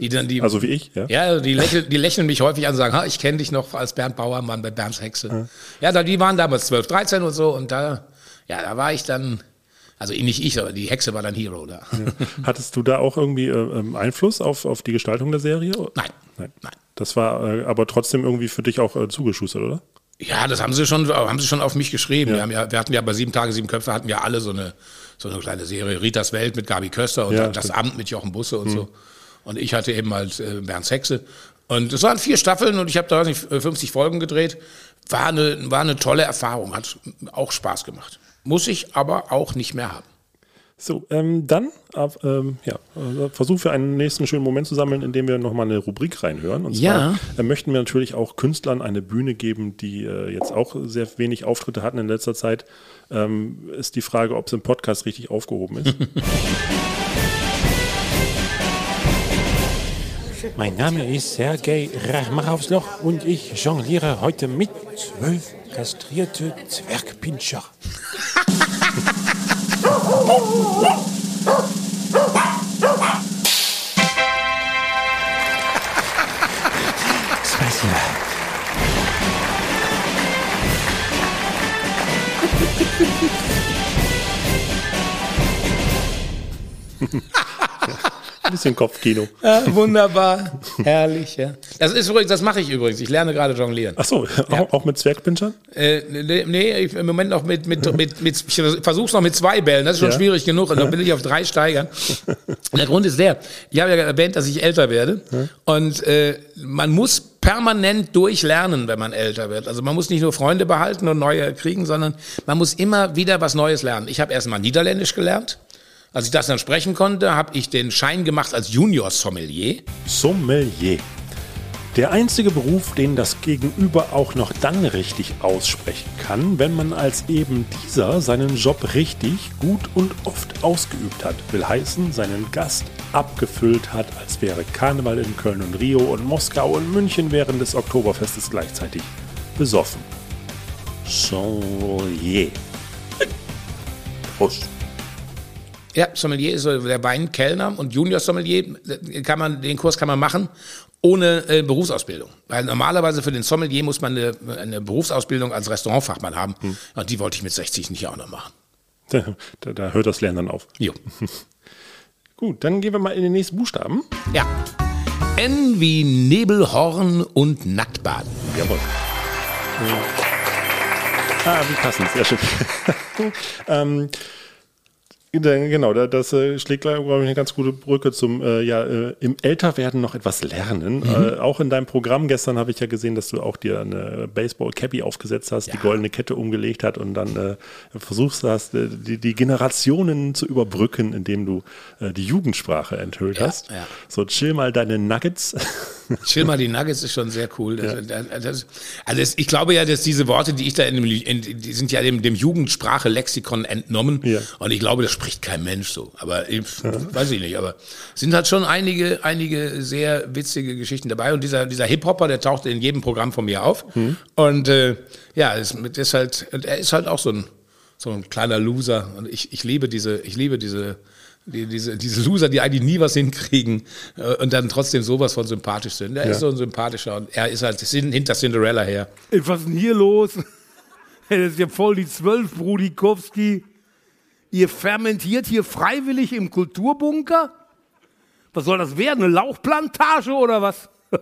die dann, die, also wie ich, ja. ja, die lächeln, die lächeln mich häufig an und sagen, ha, ich kenne dich noch als Bernd Bauermann bei Bernds Hexe. Ja, da, die waren damals 12, 13 und so und da, ja, da war ich dann, also nicht ich, aber die Hexe war dann Hero da. Hattest du da auch irgendwie äh, ähm, Einfluss auf, auf die Gestaltung der Serie? Nein. Nein. Das war äh, aber trotzdem irgendwie für dich auch äh, zugeschustert, oder? Ja, das haben sie schon, haben sie schon auf mich geschrieben. Wir, haben ja, wir hatten ja bei sieben Tage, sieben Köpfe hatten ja alle so eine, so eine kleine Serie. Ritas Welt mit Gabi Köster und Ja, das stimmt. Amt mit Jochen Busse und Mhm. so. Und ich hatte eben halt äh, Bernds Hexe. Und es waren vier Staffeln und ich habe da weiß nicht, 50 Folgen gedreht. War eine, war eine tolle Erfahrung, hat auch Spaß gemacht. Muss ich aber auch nicht mehr haben. So, ähm, dann ab, ähm, ja, äh, Versuch für einen nächsten schönen Moment zu sammeln, indem wir nochmal eine Rubrik reinhören. Und zwar Ja. äh, möchten wir natürlich auch Künstlern eine Bühne geben, die äh, jetzt auch sehr wenig Auftritte hatten in letzter Zeit. Ähm, ist die Frage, ob es im Podcast richtig aufgehoben ist. Mein Name ist Sergei Rachmachowsloch und ich jongliere heute mit zwölf kastrierte Zwergpinscher. Спасибо. Ein bisschen Kopfkino. Ja, wunderbar, herrlich. Ja. Das ist übrigens, das mache ich übrigens. Ich lerne gerade jonglieren. Ach so, auch, auch mit Zwergpinschern? Äh, nee, ich, im Moment noch mit, mit, mit, mit ich versuch's noch mit zwei Bällen, das ist schon Ja. schwierig genug. Und dann will ich auf drei steigern. Der Grund ist der, ich habe ja erwähnt, dass ich älter werde. Und äh, man muss permanent durchlernen, wenn man älter wird. Also man muss nicht nur Freunde behalten und neue kriegen, sondern man muss immer wieder was Neues lernen. Ich habe erst mal Niederländisch gelernt. Als ich das dann sprechen konnte, habe ich den Schein gemacht als Junior-Sommelier. Sommelier. Der einzige Beruf, den das Gegenüber auch noch dann richtig aussprechen kann, wenn man als eben dieser seinen Job richtig, gut und oft ausgeübt hat, will heißen, seinen Gast abgefüllt hat, als wäre Karneval in Köln und Rio und Moskau und München während des Oktoberfestes gleichzeitig besoffen. Sommelier. Prost. Ja, Sommelier ist so der Weinkellner und Junior Sommelier kann man, den Kurs kann man machen ohne äh, Berufsausbildung. Weil normalerweise für den Sommelier muss man eine, eine Berufsausbildung als Restaurantfachmann haben. Hm. Und die wollte ich mit 60 nicht auch noch machen. Da, da, da hört das Lernen dann auf. Jo. Gut, dann gehen wir mal in den nächsten Buchstaben. Ja. N wie Nebelhorn und Nacktbaden. Jawohl. Ah, wie passend, sehr schön. ähm, Genau, da- das äh, schlägt, glaube ich, eine ganz gute Brücke zum äh, ja, äh, im Älterwerden noch etwas lernen. Äh, auch in deinem Programm gestern habe ich ja gesehen, dass du auch dir eine Baseball-Cappy aufgesetzt hast, die goldene Kette umgelegt hat und dann versuchst hast, die, die Generationen zu überbrücken, indem du die Jugendsprache enthüllt hast. ja. So, chill mal deine Nuggets. Chill mal die Nuggets ist schon sehr cool. Das, das, das, also das, ich glaube ja, dass diese Worte, die ich da in dem, in, die sind ja dem, dem Jugendsprache-Lexikon entnommen. Ja. Und ich glaube, das spricht kein Mensch so. Aber ich, weiß ich nicht. Aber es sind halt schon einige, einige sehr witzige Geschichten dabei. Und dieser, dieser Hip-Hopper, der taucht in jedem Programm von mir auf. Und äh, ja, ist, ist halt, er ist halt auch so ein, so ein kleiner Loser. Und ich, ich liebe diese, ich liebe diese, die, diese, diese Loser, die eigentlich nie was hinkriegen äh, und dann trotzdem sowas von sympathisch sind. Er Ja. ist so ein sympathischer und er ist halt hin- hinter Cinderella her. Ey, Was ist denn hier los? Das ist ja voll die Zwölf, Brudikowski. Ihr fermentiert hier freiwillig im Kulturbunker? Was soll das werden? Eine Lauchplantage oder was?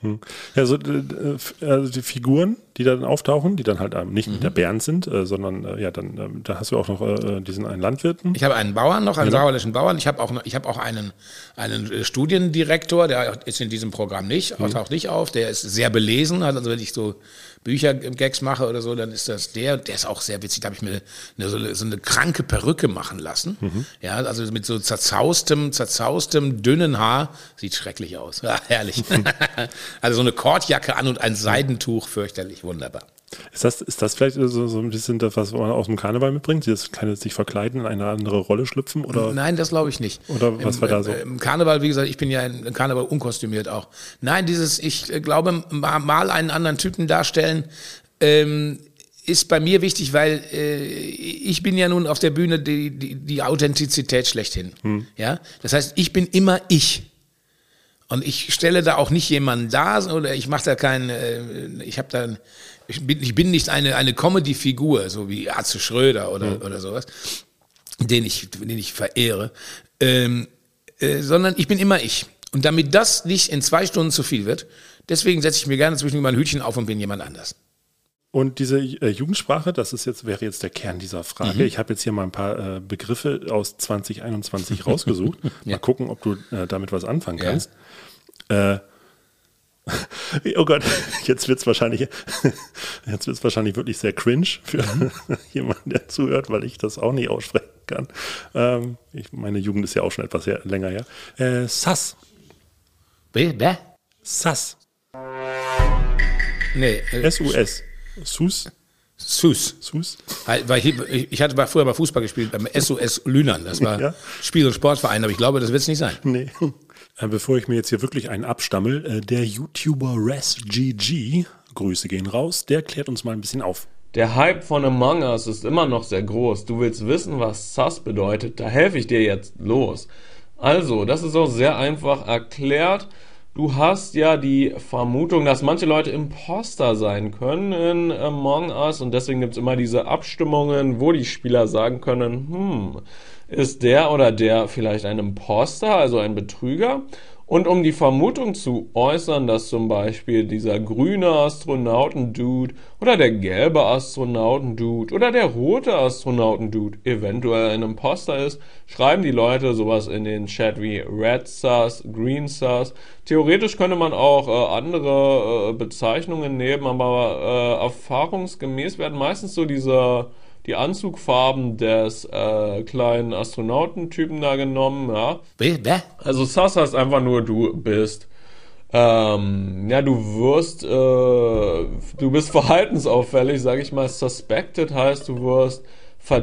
Hm. Ja, so äh, also die Figuren, die dann auftauchen, die dann halt ähm, nicht Mhm. der Bernd sind, äh, sondern äh, ja, dann ähm, da hast du auch noch diesen einen Landwirten. Ich habe einen Bauern noch, einen Genau. sauerländischen Bauern. Ich habe auch, noch- ich habe auch einen, einen Studiendirektor, der ist in diesem Programm nicht, Mhm. taucht nicht auf. Der ist sehr belesen. hat Also wenn ich so Büchergags mache oder so, dann ist das der. Der ist auch sehr witzig. Da habe ich mir eine, so, eine, so eine kranke Perücke machen lassen. Mhm. Ja, also mit so zerzaustem, zerzaustem, dünnen Haar. Sieht schrecklich aus. Ja, herrlich. also so eine Kordjacke an und ein Seidentuch, fürchterlich, wunderbar. Ist das, ist das vielleicht so, so ein bisschen das, was man aus dem Karneval mitbringt? Dieses kleine sich verkleiden, in eine andere Rolle schlüpfen? Oder? Nein, das glaube ich nicht. Oder was Im, war da so? Im Karneval, wie gesagt, ich bin ja im Karneval unkostümiert auch. Nein, dieses, ich äh, glaube, ma- mal einen anderen Typen darstellen, ähm, ist bei mir wichtig, weil äh, ich bin ja nun auf der Bühne die, die, die Authentizität schlechthin. Hm. Ja? Das heißt, ich bin immer ich. Und ich stelle da auch nicht jemanden da oder ich mache da keinen, äh, ich habe da, ich bin, ich bin nicht eine, eine Comedy-Figur, so wie Atze Schröder oder, Hm. oder sowas, den ich, den ich verehre, ähm, äh, sondern ich bin immer ich. Und damit das nicht in zwei Stunden zu viel wird, deswegen setze ich mir gerne zwischendurch mein Hütchen auf und bin jemand anders. Und diese äh, Jugendsprache, das ist jetzt, wäre jetzt der Kern dieser Frage. Mhm. Ich habe jetzt hier mal ein paar äh, Begriffe aus 2021 rausgesucht. Mal gucken, ob du äh, damit was anfangen Ja. kannst. Oh Gott, jetzt wird es wahrscheinlich, jetzt wird's wahrscheinlich wirklich sehr cringe für Mhm. jemanden, der zuhört, weil ich das auch nicht aussprechen kann. Ähm, ich, meine Jugend ist ja auch schon etwas her, länger her. Äh, Sass. Wer? Sass. Nee. äh, S-U-S. Sus. Sus. Sus. Weil, ich, ich hatte früher mal Fußball gespielt beim SOS Lünern. Das war Ja. Spiel- und Sportverein, aber ich glaube, das wird es nicht sein. Nee. Äh, Bevor ich mir jetzt hier wirklich einen abstammel, äh, der YouTuber ResGG, Grüße gehen raus, der klärt uns mal ein bisschen auf. Der Hype von Among Us ist immer noch sehr groß. Du willst wissen, was Sus bedeutet? Da helfe ich dir jetzt los. Also, das ist auch sehr einfach erklärt. Du hast ja die Vermutung, dass manche Leute Imposter sein können in Among Us und deswegen gibt's immer diese Abstimmungen, wo die Spieler sagen können, hm, ist der oder der vielleicht ein Imposter, also ein Betrüger? Und um die Vermutung zu äußern, dass zum Beispiel dieser grüne Astronautendude oder der gelbe Astronautendude oder der rote Astronautendude eventuell ein Imposter ist, schreiben die Leute sowas in den Chat wie Red Sus, Green Sus. Theoretisch könnte man auch äh, andere äh, Bezeichnungen nehmen, aber äh, erfahrungsgemäß werden meistens so diese die Anzugfarben des äh, kleinen Astronautentypen da genommen, ja. Also Sus heißt einfach nur, du bist ähm, ja, du wirst, äh, du bist verhaltensauffällig, sag ich mal. Suspected heißt, du wirst,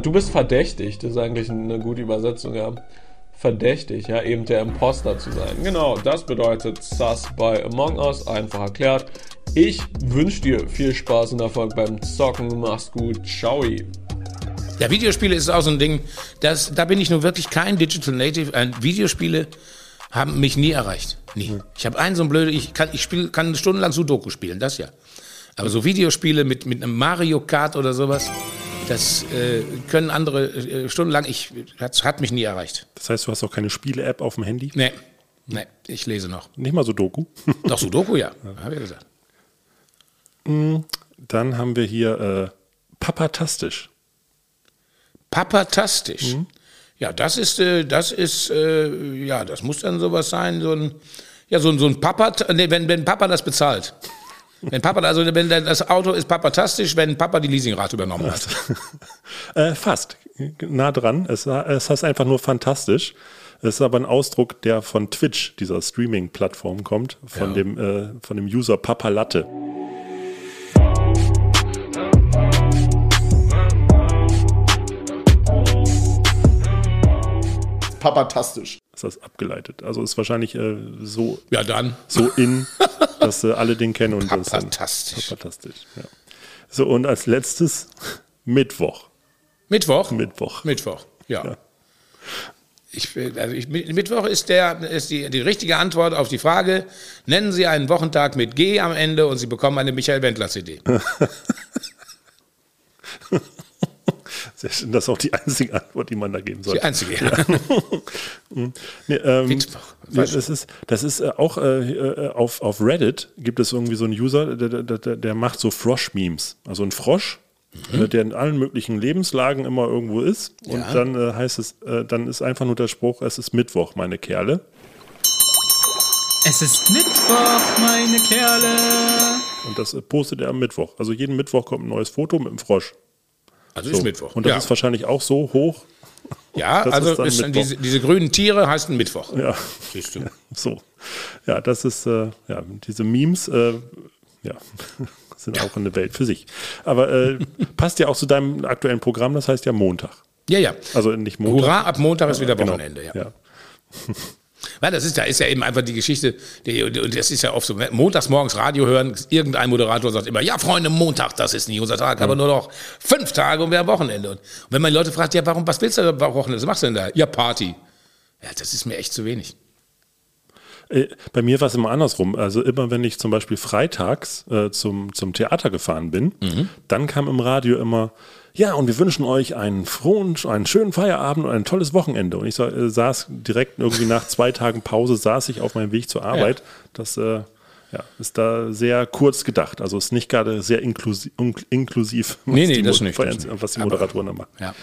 du bist verdächtig. Das ist eigentlich eine gute Übersetzung, ja. verdächtig, ja, eben der Imposter zu sein. Genau, das bedeutet Sus bei Among Us, einfach erklärt. Ich wünsche dir viel Spaß und Erfolg beim Zocken. Mach's gut. Ciao. Ja, Videospiele ist auch so ein Ding, das, da bin ich nun wirklich kein Digital Native. Äh, Videospiele haben mich nie erreicht. Nie. Ich habe einen so ein blöde, ich kann, ich spiel, kann stundenlang Sudoku spielen, das ja. Aber so Videospiele mit, mit einem Mario Kart oder sowas, das äh, können andere äh, stundenlang, ich, das hat mich nie erreicht. Das heißt, du hast auch keine Spiele-App auf dem Handy? Nee, nee, ich lese noch. Nicht mal Sudoku? Doch, Sudoku, ja, habe ich gesagt. Mm, Dann haben wir hier äh, Papatastisch. Papatastisch. Ja, das ist, äh, das ist, äh, ja, das muss dann sowas sein, so ein, ja, so, ein- so ein Papa, nee, wenn, wenn Papa das bezahlt. Wenn Papa, also wenn das Auto ist papatastisch, wenn Papa die Leasingrate übernommen hat. Äh, fast. Nah dran. Es, es heißt einfach nur fantastisch. Es ist aber ein Ausdruck, der von Twitch, dieser Streaming-Plattform, kommt, von, Ja. dem, äh, von dem User Papalatte. Papatastisch. Ist das abgeleitet. Also ist wahrscheinlich äh, so, Ja, dann. so in, dass äh, alle den kennen. Und das ist dann Papatastisch. Papatastisch. Ja. So, und als letztes Mittwoch. Mittwoch? Mittwoch. Mittwoch, ja. Ich, äh, also ich, Mittwoch ist, der, ist die, die richtige Antwort auf die Frage, nennen Sie einen Wochentag mit G am Ende und Sie bekommen eine Michael Wendler CD. Sehr schön, das ist auch die einzige Antwort, die man da geben soll. Die einzige, ja. Mm. nee, ähm, Mittwoch. ja, das ist, das ist äh, auch äh, äh, auf, auf Reddit gibt es irgendwie so einen User, der, der, der, der macht so Frosch-Memes. Also ein Frosch, Mhm. äh, der in allen möglichen Lebenslagen immer irgendwo ist. Und Ja. dann äh, heißt es, äh, dann ist einfach nur der Spruch, es ist Mittwoch, meine Kerle. Es ist Mittwoch, meine Kerle. Und das äh, postet er am Mittwoch. Also jeden Mittwoch kommt ein neues Foto mit einem Frosch. Also ist Mittwoch. Und das ja. ist wahrscheinlich auch so hoch. Ja, also ist ist diese, diese grünen Tiere heißen Mittwoch. Ja. Siehst du. So. Ja, das ist, äh, ja, diese Memes, äh, ja, sind auch eine Welt für sich. Aber äh, passt ja auch zu deinem aktuellen Programm, das heißt ja Montag. Ja, ja. Also nicht Montag. Hurra, ab Montag ist wieder Genau. Wochenende, ja. ja. Weil das ist ja, ist ja eben einfach die Geschichte, die, und das ist ja oft so, montags morgens Radio hören, irgendein Moderator sagt immer, ja Freunde, Montag, das ist nicht unser Tag, aber nur noch fünf Tage und wir haben Wochenende. Und wenn man die Leute fragt, ja warum, was willst du am Wochenende, was machst du denn da? Ja, Party. Ja, das ist mir echt zu wenig. Äh, Bei mir war es immer andersrum. Also immer wenn ich zum Beispiel freitags äh, zum, zum Theater gefahren bin, Mhm. dann kam im Radio immer, ja, und wir wünschen euch einen frohen, einen schönen Feierabend und ein tolles Wochenende. Und ich sa äh, saß direkt irgendwie nach zwei Tagen Pause, saß ich auf meinem Weg zur Arbeit. Das äh, ja, ist da sehr kurz gedacht. Also ist nicht gerade sehr inklusiv, inklusiv was, Nee, nee, die, das das was die Aber- Moderatoren da machen. Ja.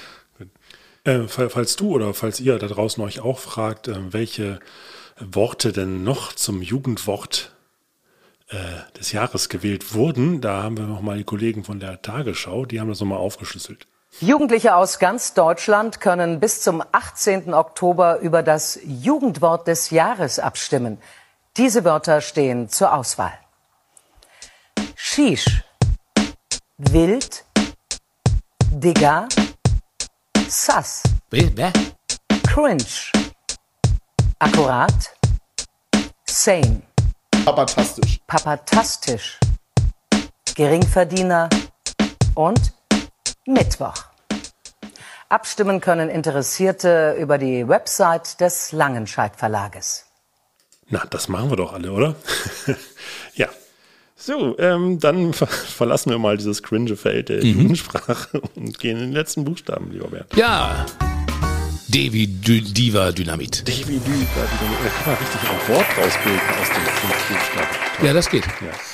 Äh, fall- falls du oder falls ihr da draußen euch auch fragt, äh, welche Worte denn noch zum Jugendwort des Jahres gewählt wurden, da haben wir nochmal die Kollegen von der Tagesschau, die haben das nochmal aufgeschlüsselt. Jugendliche aus ganz Deutschland können bis zum 18. Oktober über das Jugendwort des Jahres abstimmen. Diese Wörter stehen zur Auswahl. Shish, Wild, Digger, Sass? Cringe, Akkurat, Sane, Papatastisch. Papatastisch, Geringverdiener und Mittwoch. Abstimmen können Interessierte über die Website des Langenscheidt Verlages. Na, das machen wir doch alle, oder? ja. So, ähm, dann ver verlassen wir mal dieses cringe Feld der Mhm. Jugendsprache und gehen in den letzten Buchstaben, lieber Bernd. Ja. Devi Diva Dynamit. Devi Diva Dynamit. Da kann man richtig ein Wort rausbilden aus dem Buchstaben. Ja, das geht.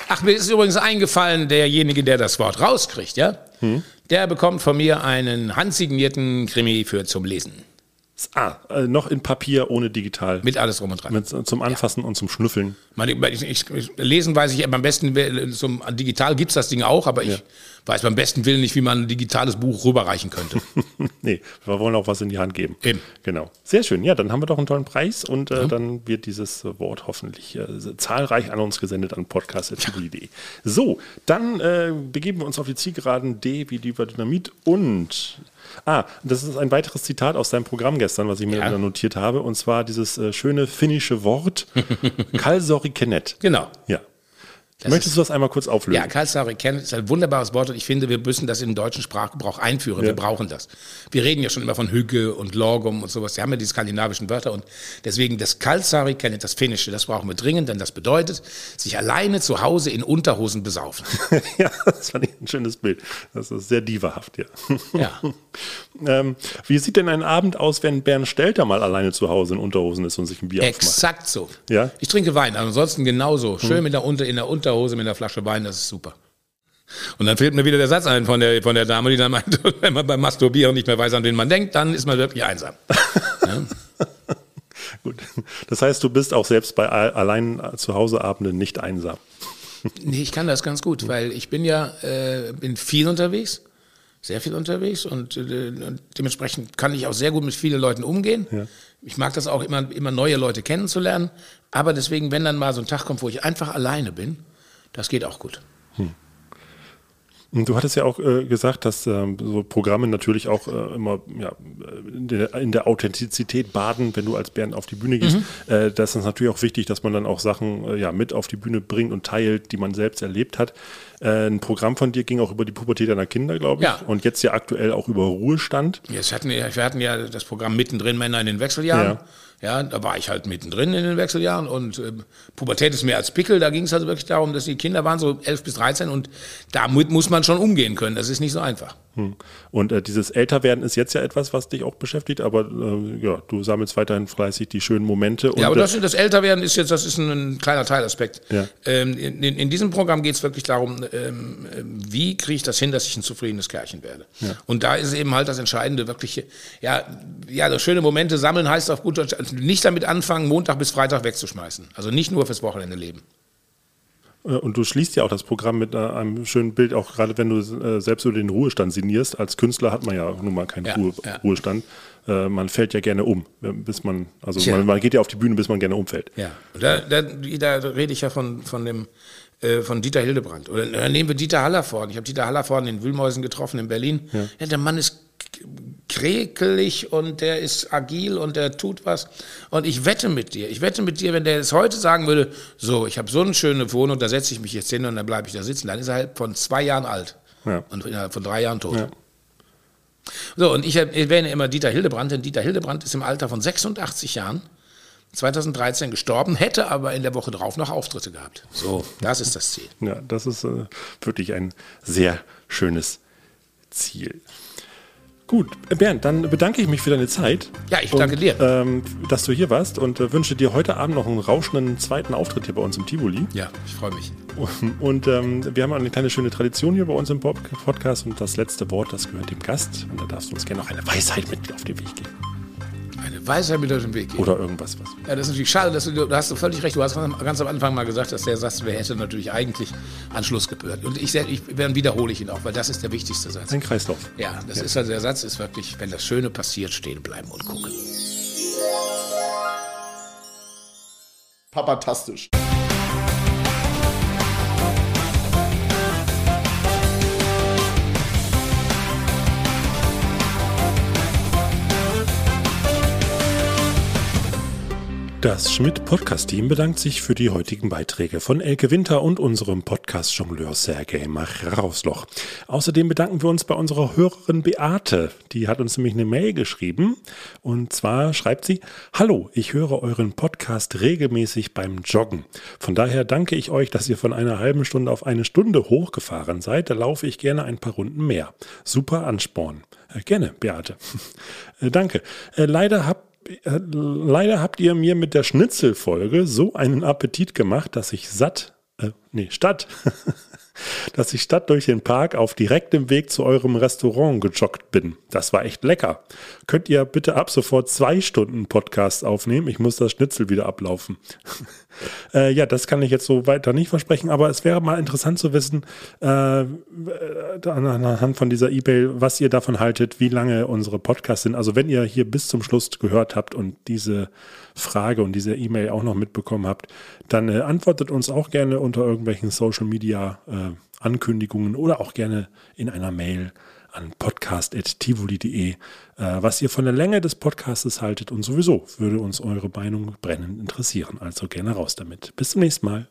Ach, mir ist übrigens eingefallen, derjenige, der das Wort rauskriegt, ja, Hm? der bekommt von mir einen handsignierten Krimi für zum Lesen. Ah, äh, noch in Papier, ohne digital. Mit alles drum und dran. Mit, zum Anfassen und zum Schnüffeln. Man, ich, ich, ich, lesen weiß ich am besten, zum, digital gibt's das Ding auch, aber ich weiß beim besten Willen nicht, wie man ein digitales Buch rüberreichen könnte. nee, wir wollen auch was in die Hand geben. Eben. Genau. Sehr schön. Ja, dann haben wir doch einen tollen Preis und äh, dann wird dieses Wort hoffentlich äh, zahlreich an uns gesendet an podcast.tibuli.de. So, dann äh, begeben wir uns auf die Zielgeraden D wie Dynamit und Ah, das ist ein weiteres Zitat aus deinem Programm gestern. was ich mir ja. notiert habe, und zwar dieses äh, schöne finnische Wort Kalsorikennet. Genau. Ja. Das Möchtest du das einmal kurz auflösen? Ja, Kalsari kennen ist ein wunderbares Wort und ich finde, wir müssen das in den deutschen Sprachgebrauch einführen. Ja. Wir brauchen das. Wir reden ja schon immer von Hügge und Lorgum und sowas. Wir haben ja die skandinavischen Wörter und deswegen das Kalsari kennt das Finnische, das brauchen wir dringend, denn das bedeutet, sich alleine zu Hause in Unterhosen besaufen. ja, das fand ich ein schönes Bild. Das ist sehr divahaft, ja. Ja. ähm, wie sieht denn ein Abend aus, wenn Bernd Stelter mal alleine zu Hause in Unterhosen ist und sich ein Bier Exakt aufmacht? so. Ja? Ich trinke Wein, ansonsten genauso. Schön hm. mit der Unter, in der Unter Unterhose mit einer Flasche Wein, das ist super. Und dann fehlt mir wieder der Satz ein von der, von der Dame, die dann meint, wenn man beim Masturbieren nicht mehr weiß, an wen man denkt, dann ist man wirklich einsam. Ja? Gut. Das heißt, du bist auch selbst bei allein zu Hause Abenden nicht einsam. Nee, ich kann das ganz gut, weil ich bin ja äh, bin viel unterwegs, sehr viel unterwegs und, äh, und, dementsprechend kann ich auch sehr gut mit vielen Leuten umgehen. Ja. Ich mag das auch immer, immer neue Leute kennenzulernen, aber deswegen, wenn dann mal so ein Tag kommt, wo ich einfach alleine bin, das geht auch gut. Hm. Du hattest ja auch äh, gesagt, dass ähm, so Programme natürlich auch äh, immer ja, in, der, in, der, Authentizität baden, wenn du als Bernd auf die Bühne gehst. Mhm. Äh, das ist natürlich auch wichtig, dass man dann auch Sachen äh, ja, mit auf die Bühne bringt und teilt, die man selbst erlebt hat. Äh, ein Programm von dir ging auch über die Pubertät deiner Kinder, glaube ich. Ja. Und jetzt ja aktuell auch über Ruhestand. Jetzt hatten wir, wir hatten ja das Programm mittendrin Männer in den Wechseljahren. Ja. Ja, da war ich halt mittendrin in den Wechseljahren und äh, Pubertät ist mehr als Pickel. Da ging es also wirklich darum, dass die Kinder waren so 11 bis 13 und damit muss man schon umgehen können. Das ist nicht so einfach. Hm. Und äh, dieses Älterwerden ist jetzt ja etwas, was dich auch beschäftigt, aber äh, ja, du sammelst weiterhin fleißig die schönen Momente. ja, aber das, das Älterwerden ist jetzt, das ist ein, ein kleiner Teilaspekt. Ja. Ähm, in, in, diesem Programm geht es wirklich darum, ähm, wie kriege ich das hin, dass ich ein zufriedenes Kerlchen werde. Ja. Und da ist eben halt das Entscheidende, wirklich, ja, ja, das schöne Momente sammeln heißt auf gut Deutsch, also nicht damit anfangen, Montag bis Freitag wegzuschmeißen. Also nicht nur fürs Wochenende leben. Äh, und du schließt ja auch das Programm mit äh, einem schönen Bild, auch gerade wenn du äh, selbst über den Ruhestand sinnierst. Als Künstler hat man ja nun mal keinen ja, Ruhe, ja. Ruhestand. man fällt ja gerne um, bis man, also man, man, geht ja auf die Bühne, bis man gerne umfällt. Ja, da, da, da rede ich ja von, von dem von Dieter Hildebrand. Oder nehmen wir Dieter Hallervorden. Ich habe Dieter Hallervorden in Wühlmäusen getroffen in Berlin. Ja. ja. der Mann ist kräkelig und der ist agil und der tut was. Und ich wette mit dir, ich wette mit dir, wenn der es heute sagen würde, so, ich habe so eine schöne Wohnung, da setze ich mich jetzt hin und dann bleibe ich da sitzen, dann ist er halt von zwei Jahren alt ja. und innerhalb von drei Jahren tot. Ja. So, und ich erwähne immer Dieter Hildebrand, denn Dieter Hildebrand ist im Alter von 86 Jahren 2013 gestorben, hätte aber in der Woche drauf noch Auftritte gehabt. So, das ist das Ziel. Ja, das ist äh, wirklich ein sehr schönes Ziel. Gut, Bernd, dann bedanke ich mich für deine Zeit. Ja, ich danke und, dir. Ähm, dass du hier warst und äh, wünsche dir heute Abend noch einen rauschenden zweiten Auftritt hier bei uns im Tivoli. Ja, ich freue mich. Und, und ähm, wir haben eine kleine schöne Tradition hier bei uns im Podcast und das letzte Wort, das gehört dem Gast. Und da darfst du uns gerne noch eine Weisheit mit auf den Weg geben. Eine Weisheit mit auf den Weg geben. Oder irgendwas. Was. Ja, das ist natürlich schade, dass du, du hast völlig recht. Du hast ganz am Anfang mal gesagt, dass der Satz, wer hätte natürlich eigentlich an Schluss gehört. Und ich, ich dann wiederhole ich ihn auch, weil das ist der wichtigste Satz. Ein Kreislauf. Ja, das ja. ist also der Satz ist wirklich, wenn das Schöne passiert, stehen bleiben und gucken. Papatastisch. Das Schmidt-Podcast-Team bedankt sich für die heutigen Beiträge von Elke Winter und unserem Podcast-Jongleur Sergej Machrausloch. Außerdem bedanken wir uns bei unserer Hörerin Beate. Die hat uns nämlich eine Mail geschrieben. Und zwar schreibt sie, Hallo, ich höre euren Podcast regelmäßig beim Joggen. Von daher danke ich euch, dass ihr von einer halben Stunde auf eine Stunde hochgefahren seid. Da laufe ich gerne ein paar Runden mehr. Super Ansporn. Äh, gerne, Beate. äh, danke. Äh, leider habt leider habt ihr mir mit der Schnitzelfolge so einen Appetit gemacht, dass ich satt, äh, nee, statt, dass ich statt durch den Park auf direktem Weg zu eurem Restaurant gejoggt bin. Das war echt lecker. Könnt ihr bitte ab sofort zwei Stunden Podcast aufnehmen? Ich muss das Schnitzel wieder ablaufen. äh, ja, das kann ich jetzt so weiter nicht versprechen, aber es wäre mal interessant zu wissen, äh, anhand von dieser E-Mail, was ihr davon haltet, wie lange unsere Podcasts sind. Also wenn ihr hier bis zum Schluss gehört habt und diese Frage und diese E-Mail auch noch mitbekommen habt, dann äh, antwortet uns auch gerne unter irgendwelchen Social Media äh, Ankündigungen oder auch gerne in einer Mail an podcast.tivoli.de, äh, was ihr von der Länge des Podcastes haltet und sowieso würde uns eure Meinung brennend interessieren. Also gerne raus damit. Bis zum nächsten Mal.